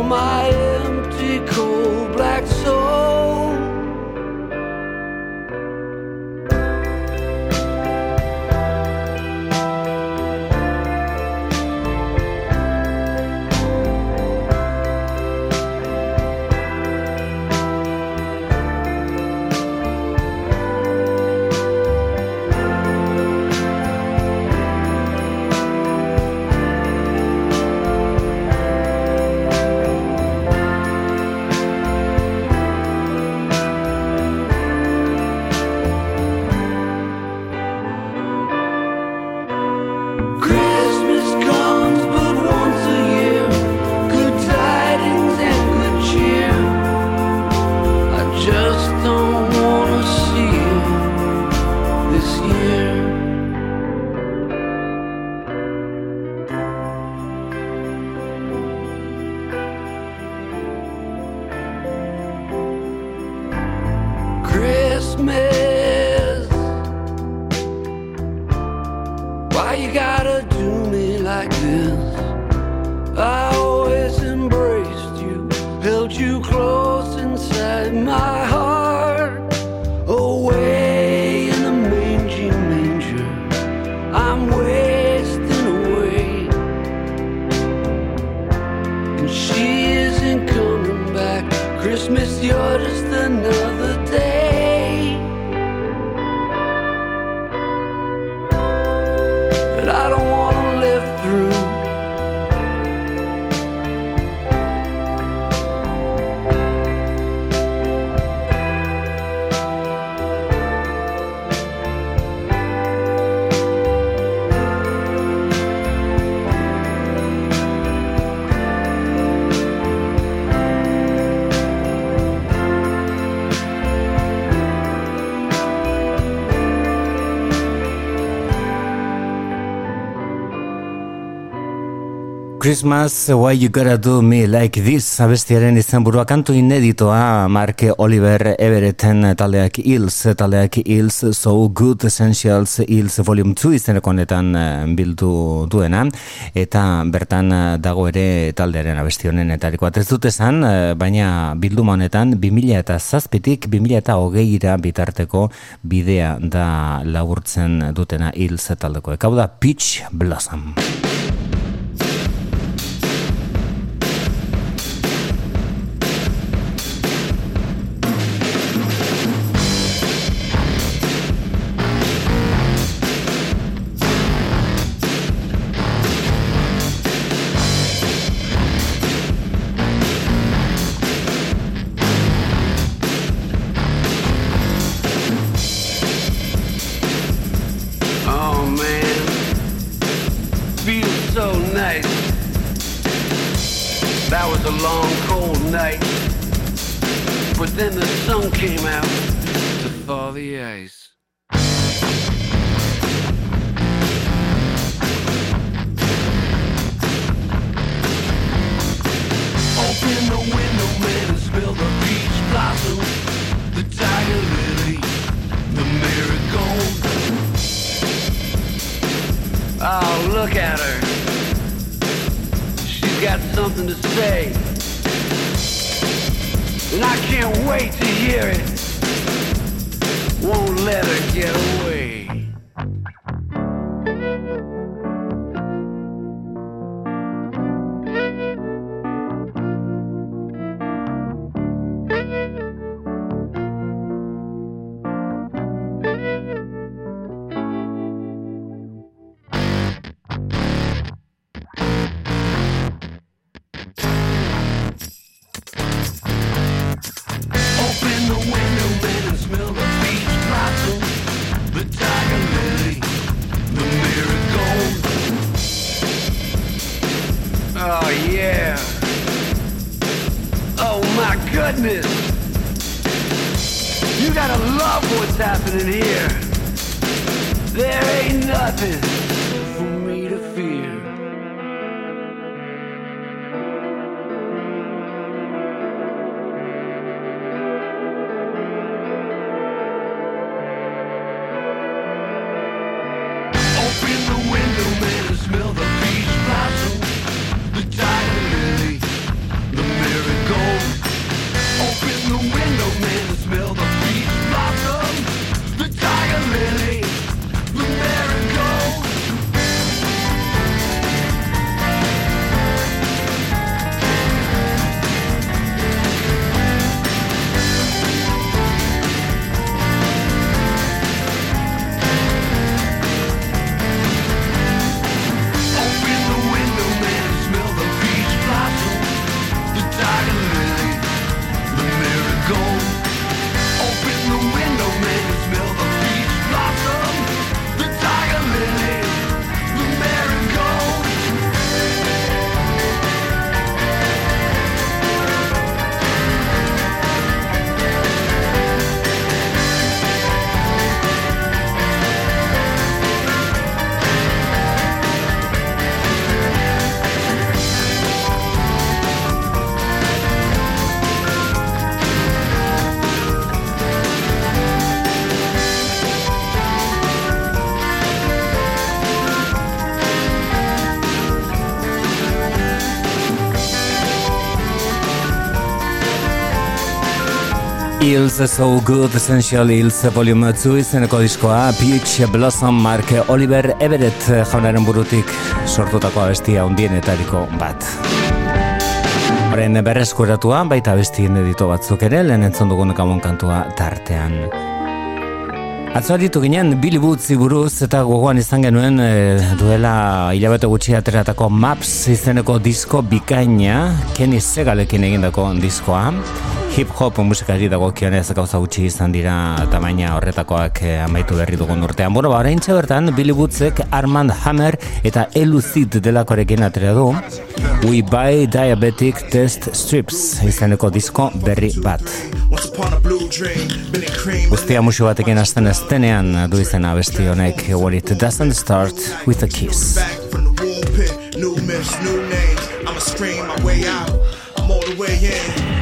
S10: my Christmas, Why You Gotta Do Me Like This
S3: abestiaren izan burua kantu ineditoa Mark Oliver Everetten taldeak Hills, taldeak Hills So Good Essentials Hills Volume 2 izeneko honetan eh, bildu duena eta bertan eh, dago ere taldearen abestionen etariko ez dut esan, eh, baina bilduma honetan 2000 eta zazpitik 2000 eta hogeira bitarteko bidea da laburtzen dutena Hills taldeko. Ekau da Peach Blossom.
S10: Oh, look at her. She's got something to say. And I can't wait to hear it. Won't let her get away.
S3: Hills So Good Essential Hills Volume 2 izeneko diskoa Peach Blossom Mark Oliver Everett jaunaren burutik sortutako abestia undienetariko bat. Horren berreskuratua baita abestien edito batzuk ere lehen entzon dugun kamon kantua tartean. Atzuaritu ginen Billy Boots buruz eta gogoan izan genuen e, duela hilabete gutxi ateratako Maps izeneko disko bikaina Kenny Segalekin egindako diskoa hip-hop musikari dago kionez gauza gutxi izan dira tamaina horretakoak eh, amaitu berri dugun urtean. Bueno, ba, orain bertan, Billy Woodsek Armand Hammer eta Elucid delakorekin atrea du We Buy Diabetic Test Strips izaneko disko berri bat. Guztia musu batekin hasten eztenean du izena besti honek When It Doesn't Start With A Kiss.
S11: New myths, new names. I'ma scream my way out. I'm all the way in.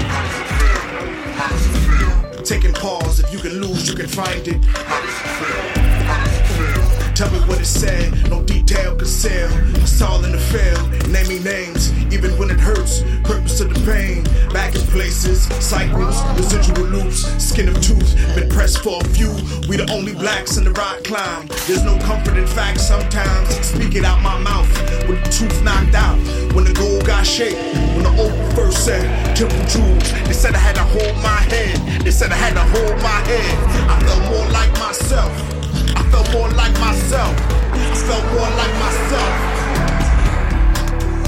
S11: Taking pause, if you can lose, you can find it. How does it feel? How does it feel? Tell me what it said, no detail concealed. It's all in the field. Naming names, even when it hurts. Purpose of the pain. Back in places, cycles, residual loops. Skin of tooth, been pressed for a few. We the only blacks in the rock climb. There's no comfort in facts sometimes. Speak it out my mouth with the tooth knocked out. When the gold got shaped, when the old first said temple jewels. They said I had to hold my head. They said I had to hold my head. I felt more like myself. I felt more like myself. I felt more like myself.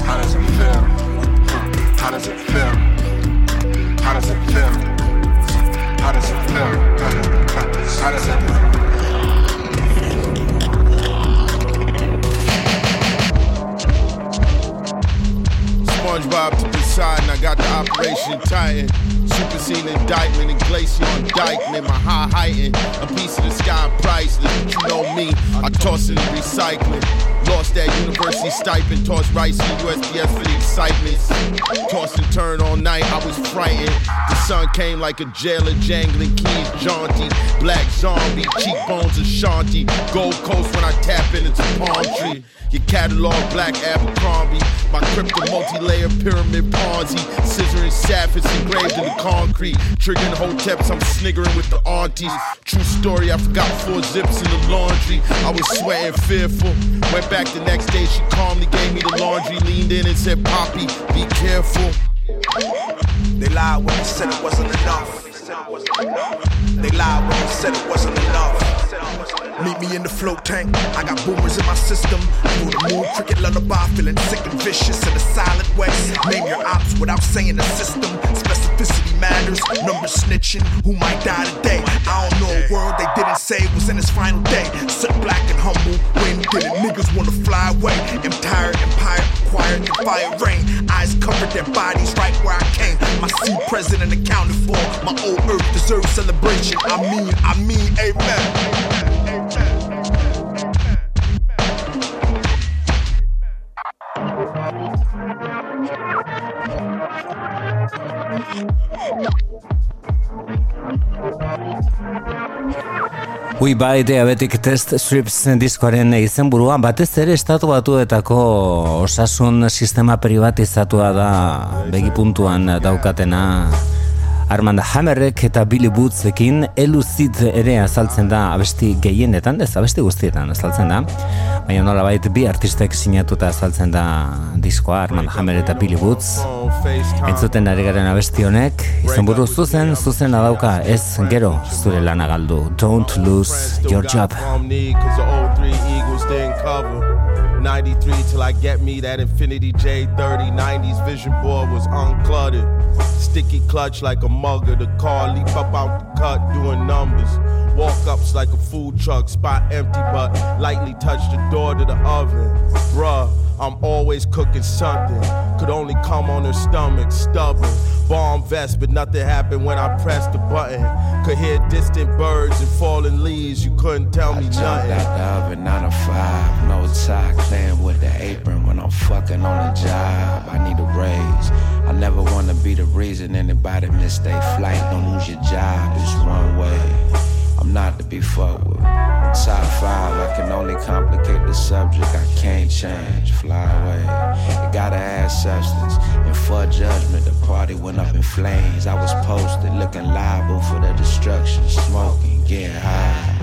S12: How does it feel? How does it feel? How does it feel? How does it feel? How does it feel?
S13: SpongeBob to and I got the Operation Titan. Supersede indictment and glacier on. My high heighten, a piece of the sky priceless. You know me, I toss it in recycling. Lost that university stipend, tossed rice in USPS for the excitement. Tossed and turned all night, I was frightened. The sun came like a jailer, jangling keys, jaunty. Black zombie, cheekbones Ashanti. Gold Coast when I tap in, it's a palm tree. Your catalog, black Abercrombie. My crypto multi-layer pyramid Ponzi. Scissoring sapphires engraved in the concrete. Triggering hoteps, I'm sniggering with the aunties. True story, I forgot four zips in the laundry. I was sweating fearful. Went back the next day, she calmly gave me the laundry. Leaned in and said, Poppy, be careful.
S11: They lied when they said it wasn't enough. They lied when they said it wasn't enough. Meet me in the float tank. I got boomers in my system. Through the moon, cricket lullaby, feeling sick and vicious in a silent way. Name your ops without saying the system. Specificity matters. Numbers snitching. Who might die today? I don't know a word they didn't say was in his final day. Sit black and humble. When did? Niggas wanna fly away. Empire, empire, quiet, and fire rain. Eyes covered their bodies right where I came. My seat president accounted for. My old earth deserves celebration. I mean, I mean, amen.
S3: We by Diabetic Test Strips diskoaren izenburua batez ere estatu batuetako osasun sistema privatizatua da begipuntuan daukatena Armand Hammerrek eta Billy Bootsekin eluzit ere azaltzen da abesti gehienetan, ez abesti guztietan azaltzen da. Baina nola bait bi artistek sinatuta azaltzen da diskoa Armand Hammer eta Billy Boots. Entzuten ari garen abesti honek, izan buru zuzen, zuzen adauka ez gero zure lana galdu. Don't lose your job.
S13: 93 till I get me that Infinity J30 90s vision board was uncluttered. Sticky clutch like a mugger. The car leap up out the cut doing numbers. Walk ups like a food truck, spot empty, but lightly touch the door to the oven. Bruh, I'm always cooking something. Could only come on her stomach, stubborn. Bomb vest, but nothing happened when I pressed the button. Could hear distant birds and falling leaves. You couldn't tell me
S14: I
S13: nothing.
S14: out the oven, 9 to 5. No tie, clean with the apron when I'm fucking on the job. I need a raise. I never wanna be the reason anybody miss their flight. Don't lose your job, it's runway. I'm not to be fucked with. Top five, I can only complicate the subject. I can't change. Fly away. You gotta add substance. And for judgment, the party went up in flames. I was posted, looking liable for the destruction. Smoking, getting high.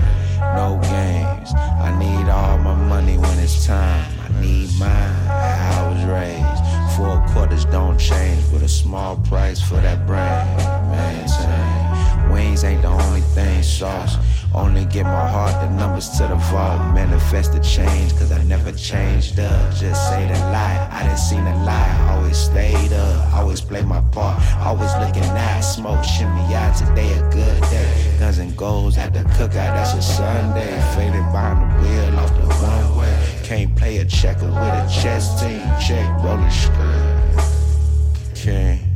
S14: No games. I need all my money when it's time. I need mine. I was raised. Four quarters don't change, but a small price for that brand. Maintain. Wings ain't the only thing, sauce. Only get my heart, the numbers to the vault. Manifest the change, cause I never changed up. Just say the lie, I didn't see the lie. Always stayed up, always played my part. Always looking nice, smoke, shimmy out. Today a good day. Guns and goals at the cookout, that's a Sunday. Faded behind the wheel off the one way. Can't play a checker with a chess team. Check, rolling skirt. Can't.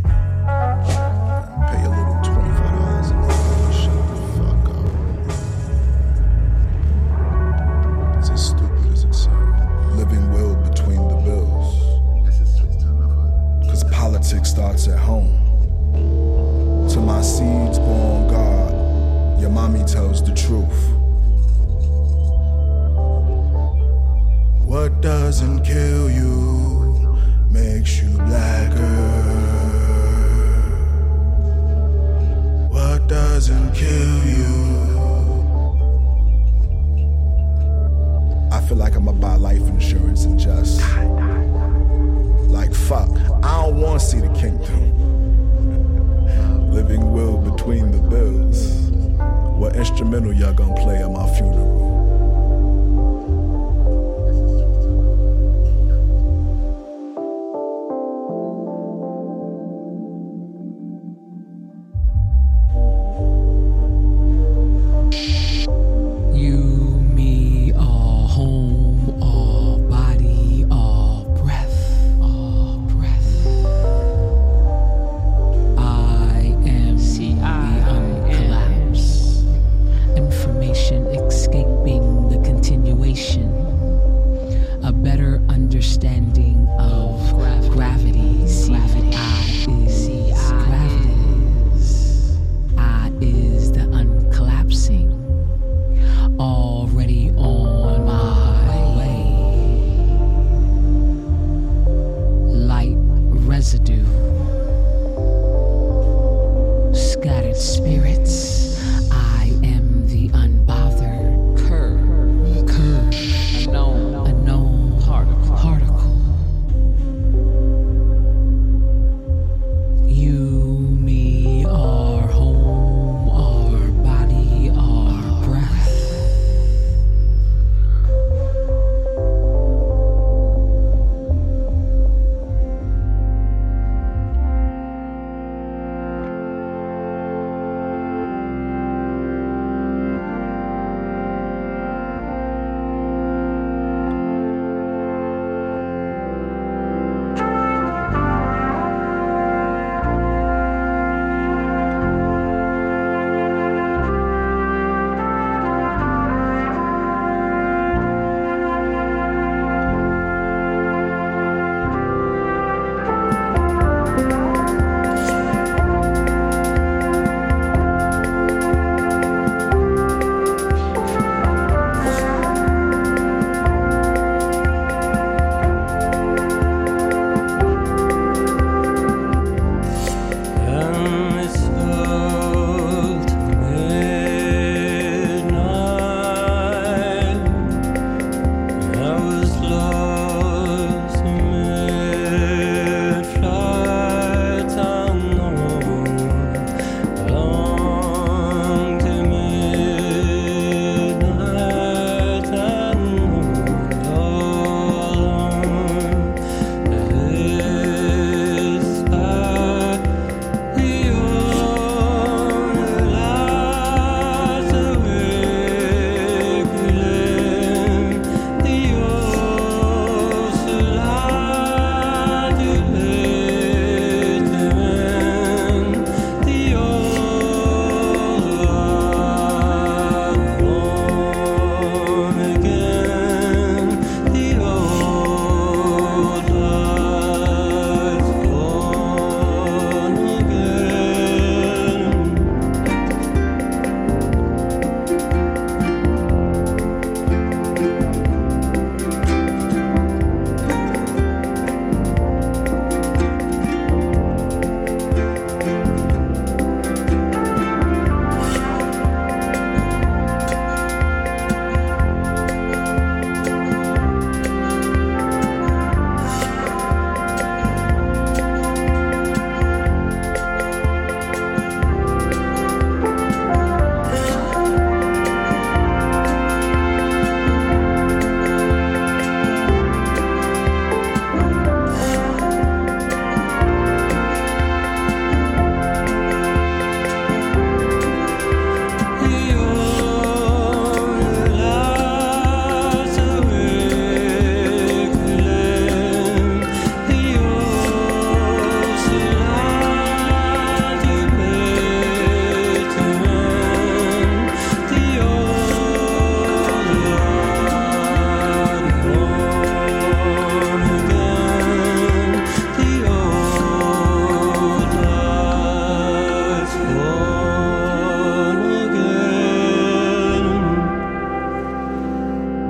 S11: politics starts at home. To my seeds born God, your mommy
S15: tells the truth. What doesn't kill you makes you blacker. What doesn't kill you? I feel like I'm about life insurance and just like fuck. I don't want to see the kingdom. Living will between the bills. What instrumental y'all gonna play at my funeral?
S16: Spirits.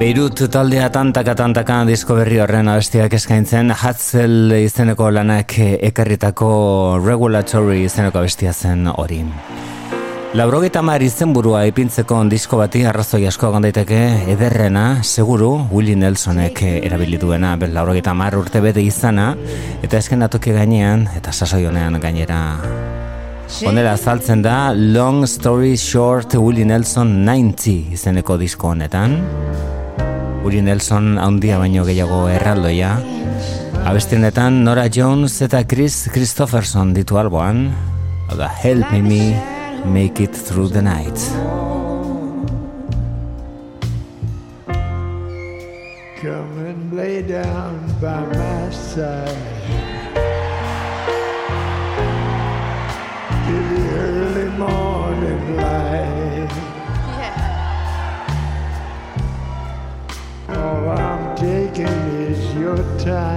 S3: Beirut taldea tantaka tantaka disko berri horren abestiak eskaintzen Hatzel izeneko lanak ekarritako regulatory izeneko abestia zen hori. Laurogeita mar izenburua ipintzeko disko bati arrazoi asko daiteke ederrena, seguru, Willie Nelsonek erabilituena, bel laurogeita mar urte bete izana, eta esken atoki gainean, eta sasoi honean gainera Honela azaltzen da Long Story Short Willie Nelson 90 izeneko disko honetan. Uri Nelson handia baino gehiago erraldoia. Abestienetan Nora Jones eta Chris Christopherson ditu alboan. Oda Help Me Me Make It Through the Night.
S17: Come and lay down by my side.
S5: child.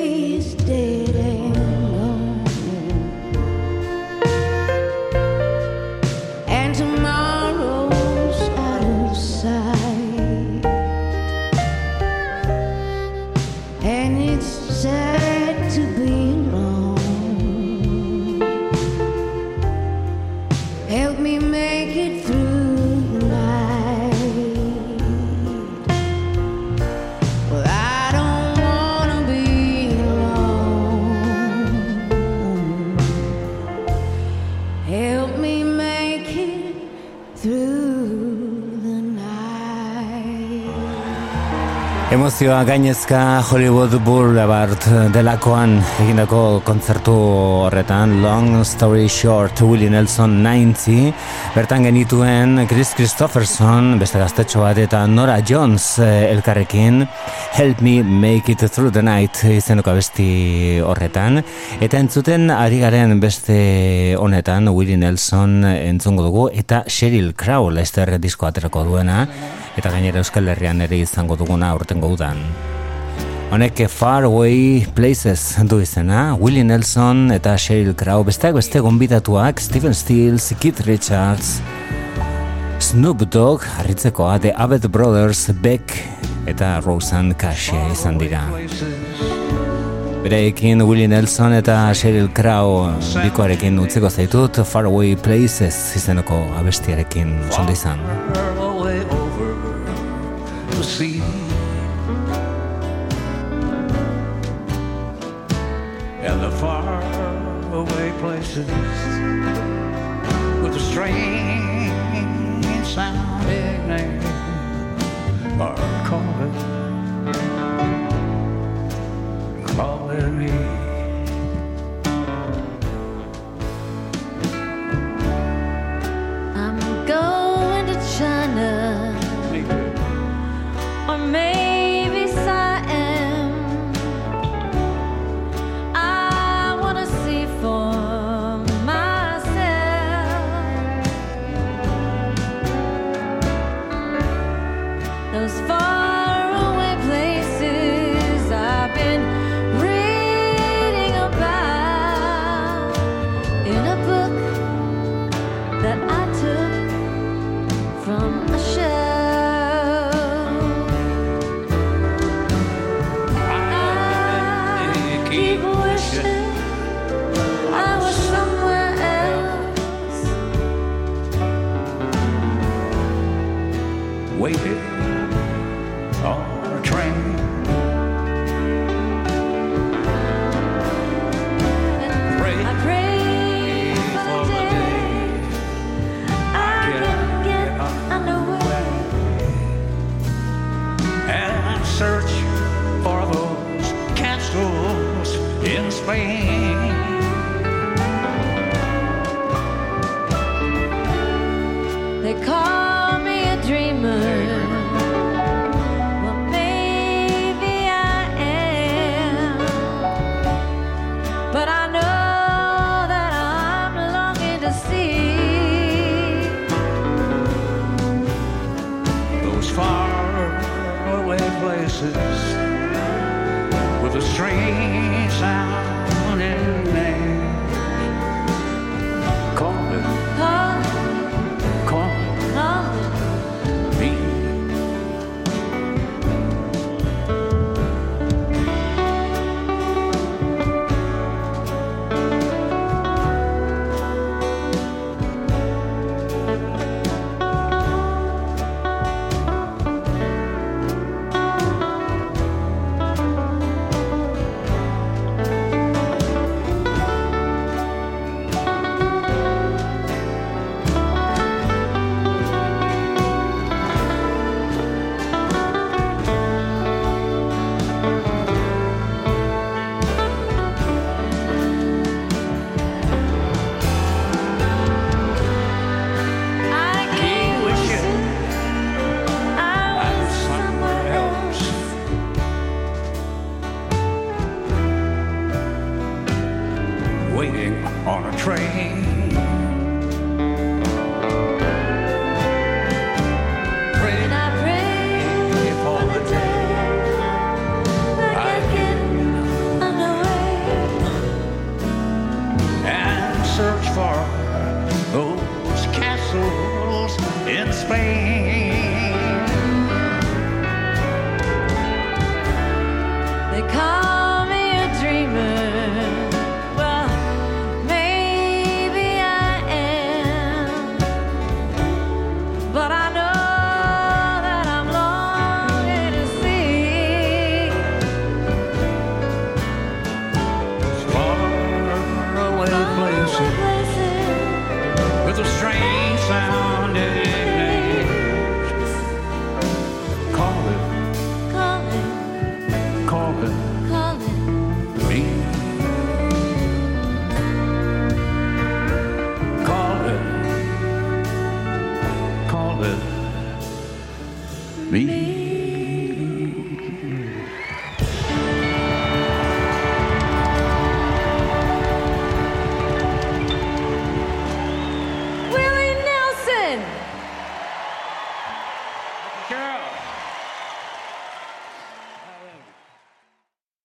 S3: Emozioa gainezka Hollywood Boulevard delakoan egindako kontzertu horretan. Long Story Short Willie Nelson 90 bertan genituen Chris Christopherson beste gaztetxo bat eta Nora Jones eh, elkarrekin. Help Me Make It Through the Night izeneko abesti horretan. Eta entzuten ari garen beste honetan Willie Nelson entzungo dugu eta Sheryl Crow Lester disko aterako duena eta gainera Euskal Herrian ere izango duguna urtengo udan. Honek Far Away Places du izena, Willie Nelson eta Sheryl Crow besteak beste gonbidatuak Stephen Stills, Keith Richards, Snoop Dogg, harritzekoa, The Abbott Brothers, Beck eta Roseanne Cash izan dira. Bereekin Willie Nelson eta Sheryl Crow bikoarekin utzeko zaitut Far Away Places izeneko abestiarekin zondo izan.
S5: listen
S18: waiting on a train.
S5: I pray for the day I can get underway.
S18: and search for those castles in Spain. trees
S5: and